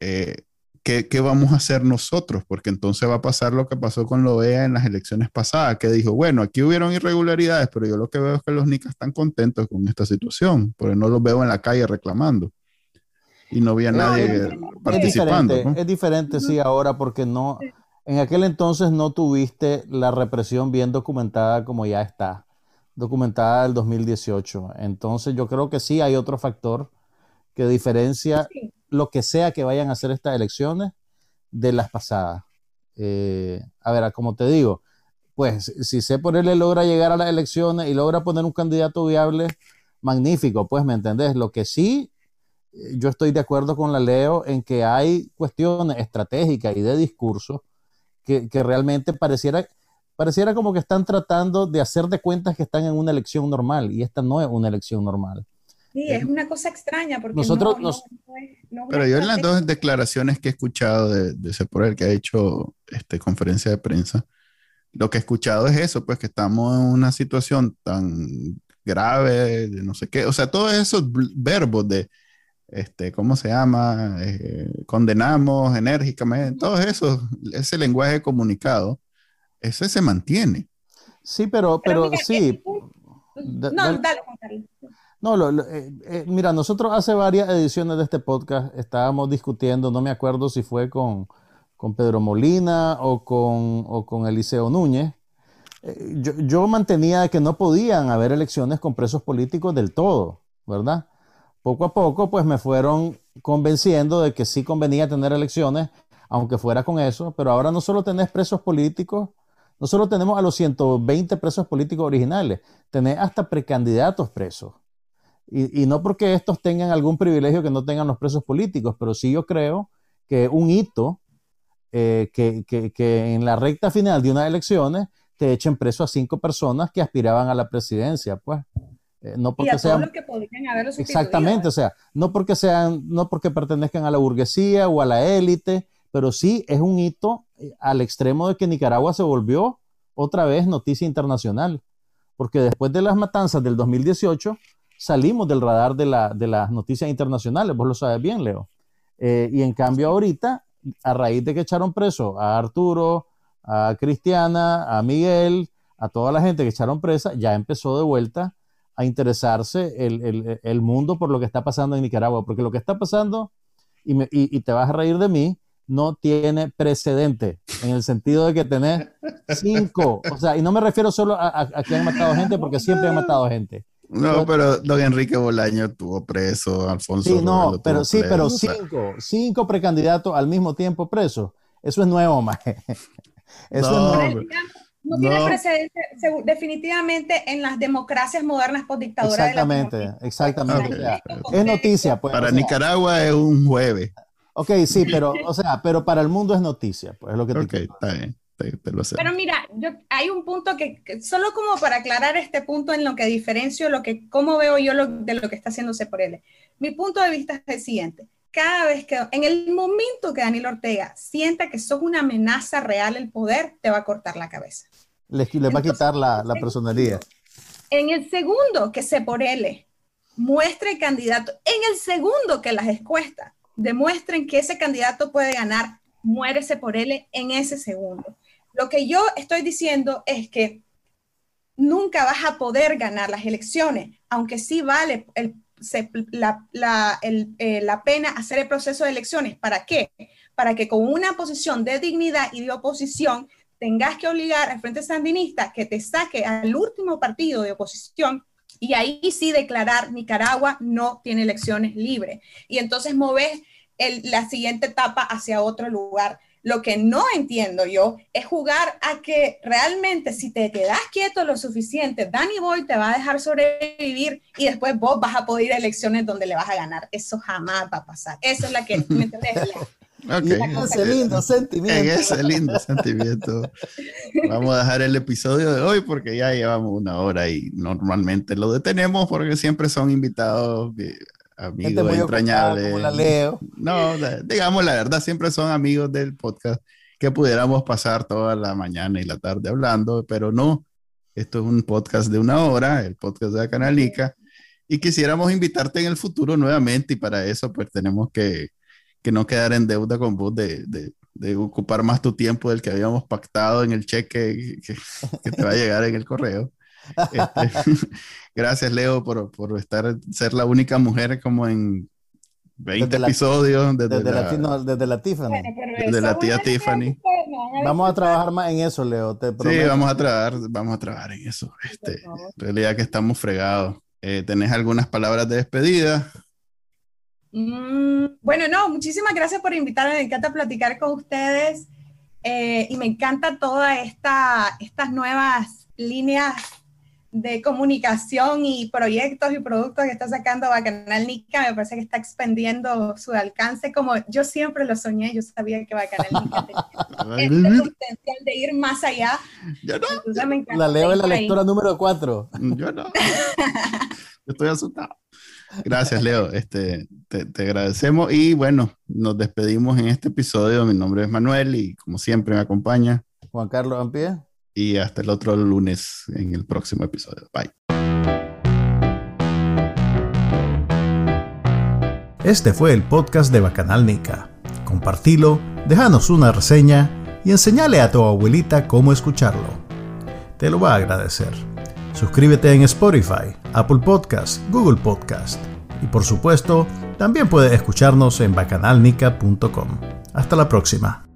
eh, ¿qué, vamos a hacer nosotros? Porque entonces va a pasar lo que pasó con Loea en las elecciones pasadas, que dijo, bueno, aquí hubieron irregularidades, pero yo lo que veo es que los nicas están contentos con esta situación, porque no los veo en la calle reclamando y no había nadie participando.
Es diferente, sí, ahora porque no, en aquel entonces no tuviste la represión bien documentada como ya está, documentada del 2018. Entonces yo creo que sí hay otro factor que diferencia lo que sea que vayan a hacer estas elecciones de las pasadas. Eh, a ver, como te digo, pues si se por él logra llegar a las elecciones y logra poner un candidato viable, magnífico, pues me entendés. Lo que sí yo estoy de acuerdo con la Leo en que hay cuestiones estratégicas y de discurso que, realmente pareciera, pareciera como que están tratando de hacer de cuentas que están en una elección normal y esta no es una elección normal.
Sí, es una cosa extraña porque
nosotros
Pero yo en las dos declaraciones que he escuchado de, de ese por el que ha hecho este, conferencia de prensa, lo que he escuchado es eso, pues que estamos en una situación tan grave, de no sé qué, o sea, todos esos verbos de este, ¿cómo se llama? Eh, condenamos enérgicamente, todo eso, ese lenguaje comunicado, ese se mantiene.
Sí, pero, pero, sí.
No, dale,
No, lo, eh, eh, mira, nosotros hace varias ediciones de este podcast estábamos discutiendo, no me acuerdo si fue con, con Pedro Molina o con, o con Eliseo Núñez, eh, yo, yo, mantenía que no podían haber elecciones con presos políticos del todo, ¿verdad? Poco a poco, pues me fueron convenciendo de que sí convenía tener elecciones, aunque fuera con eso, pero ahora no solo tenés presos políticos, no solo tenemos a los 120 presos políticos originales, tenés hasta precandidatos presos. Y, y, no porque estos tengan algún privilegio que no tengan los presos políticos, pero sí yo creo que un hito eh, que, que, que, en la recta final de unas elecciones te echen preso a cinco personas que aspiraban a la presidencia, pues.
Eh, no porque y a sean, todos los que podrían haberlo
Exactamente, o sea, no porque sean, no porque pertenezcan a la burguesía o a la élite, pero sí es un hito eh, al extremo de que Nicaragua se volvió otra vez noticia internacional, porque después de las matanzas del 2018 salimos del radar de, la, de las noticias internacionales, vos lo sabes bien, Leo. Eh, y en cambio ahorita, a raíz de que echaron preso a Arturo, a Cristiana, a Miguel, a toda la gente que echaron presa, ya empezó de vuelta a interesarse el, el, el mundo por lo que está pasando en Nicaragua, porque lo que está pasando, y, me, y, y, te vas a reír de mí, no tiene precedente, en el sentido de que tenés cinco, o sea, y no me refiero solo a, a, a que han matado gente, porque siempre han matado gente.
No, pero don Enrique Bolaño tuvo preso, Alfonso.
Sí, no, pero sí, pero cinco, cinco precandidatos al mismo tiempo presos. Eso es nuevo, maje. Eso
no, es nuevo. No tiene precedente definitivamente en las democracias modernas por dictadura.
Exactamente, de exactamente. Okay. Es noticia. Pues,
para o sea, Nicaragua es un jueves.
Ok, sí, pero, o sea, pero para el mundo es noticia, pues es lo que te
Ok, está bien.
Pero mira, yo, hay un punto que, que, solo como para aclarar este punto en lo que diferencio, lo que, cómo veo yo lo, de lo que está haciéndose por él. Mi punto de vista es el siguiente cada vez que, en el momento que Daniel Ortega sienta que sos una amenaza real el poder, te va a cortar la cabeza.
Le, le va a quitar la, la, personalidad.
En el segundo que se por él muestre el candidato, en el segundo que las encuestas demuestren que ese candidato puede ganar, muérese por él en ese segundo. Lo que yo estoy diciendo es que nunca vas a poder ganar las elecciones, aunque sí vale el se, la, la, el, eh, la pena hacer el proceso de elecciones. ¿Para qué? Para que con una posición de dignidad y de oposición tengas que obligar al Frente Sandinista que te saque al último partido de oposición y ahí sí declarar Nicaragua no tiene elecciones libres. Y entonces mover el, la siguiente etapa hacia otro lugar. Lo que no entiendo yo es jugar a que realmente si te quedas quieto lo suficiente, Danny Boy te va a dejar sobrevivir y después vos vas a poder a elecciones donde le vas a ganar. Eso jamás va a pasar. Eso es la que, ¿me entendés?
Okay. ese lindo sentimiento.
En ese lindo sentimiento. Vamos a dejar el episodio de hoy porque ya llevamos una hora y normalmente lo detenemos porque siempre son invitados amigos entrañables.
La leo.
No, digamos la verdad, siempre son amigos del podcast que pudiéramos pasar toda la mañana y la tarde hablando, pero no. Esto es un podcast de una hora, el podcast de la Canalica, y quisiéramos invitarte en el futuro nuevamente y para eso pues tenemos que, que no quedar en deuda con vos de, de, de, ocupar más tu tiempo del que habíamos pactado en el cheque que, que te va a llegar en el correo. Este, gracias, Leo, por, por, estar, ser la única mujer como en 20 desde episodios.
La, desde, desde, la, la, no, desde, la, Tiffany.
Bueno, desde la tía Tiffany.
Vamos a trabajar más en eso, Leo. Te
sí, vamos a trabajar, vamos a trabajar en eso. Este, en realidad que estamos fregados. Eh, ¿Tenés algunas palabras de despedida?
Mm, bueno, no, muchísimas gracias por invitarme. Me encanta platicar con ustedes eh, y me encanta todas esta, estas nuevas líneas de comunicación y proyectos y productos que está sacando Bacanal Nica, me parece que está expandiendo su alcance como yo siempre lo soñé, yo sabía que Bacanal Nica tenía este potencial de ir más allá.
Yo no.
la leo en la lectura ahí. número 4.
Yo no. Yo estoy asustado. Gracias, Leo. Este, te, te, agradecemos y bueno, nos despedimos en este episodio. Mi nombre es Manuel y como siempre me acompaña
Juan Carlos Ampie
y hasta el otro lunes en el próximo episodio. Bye.
Este fue el podcast de Bacanal Nica. Compartilo, déjanos una reseña y enseñale a tu abuelita cómo escucharlo. Te lo va a agradecer. Suscríbete en Spotify, Apple Podcast, Google Podcast y por supuesto, también puedes escucharnos en bacanalnica.com. Hasta la próxima.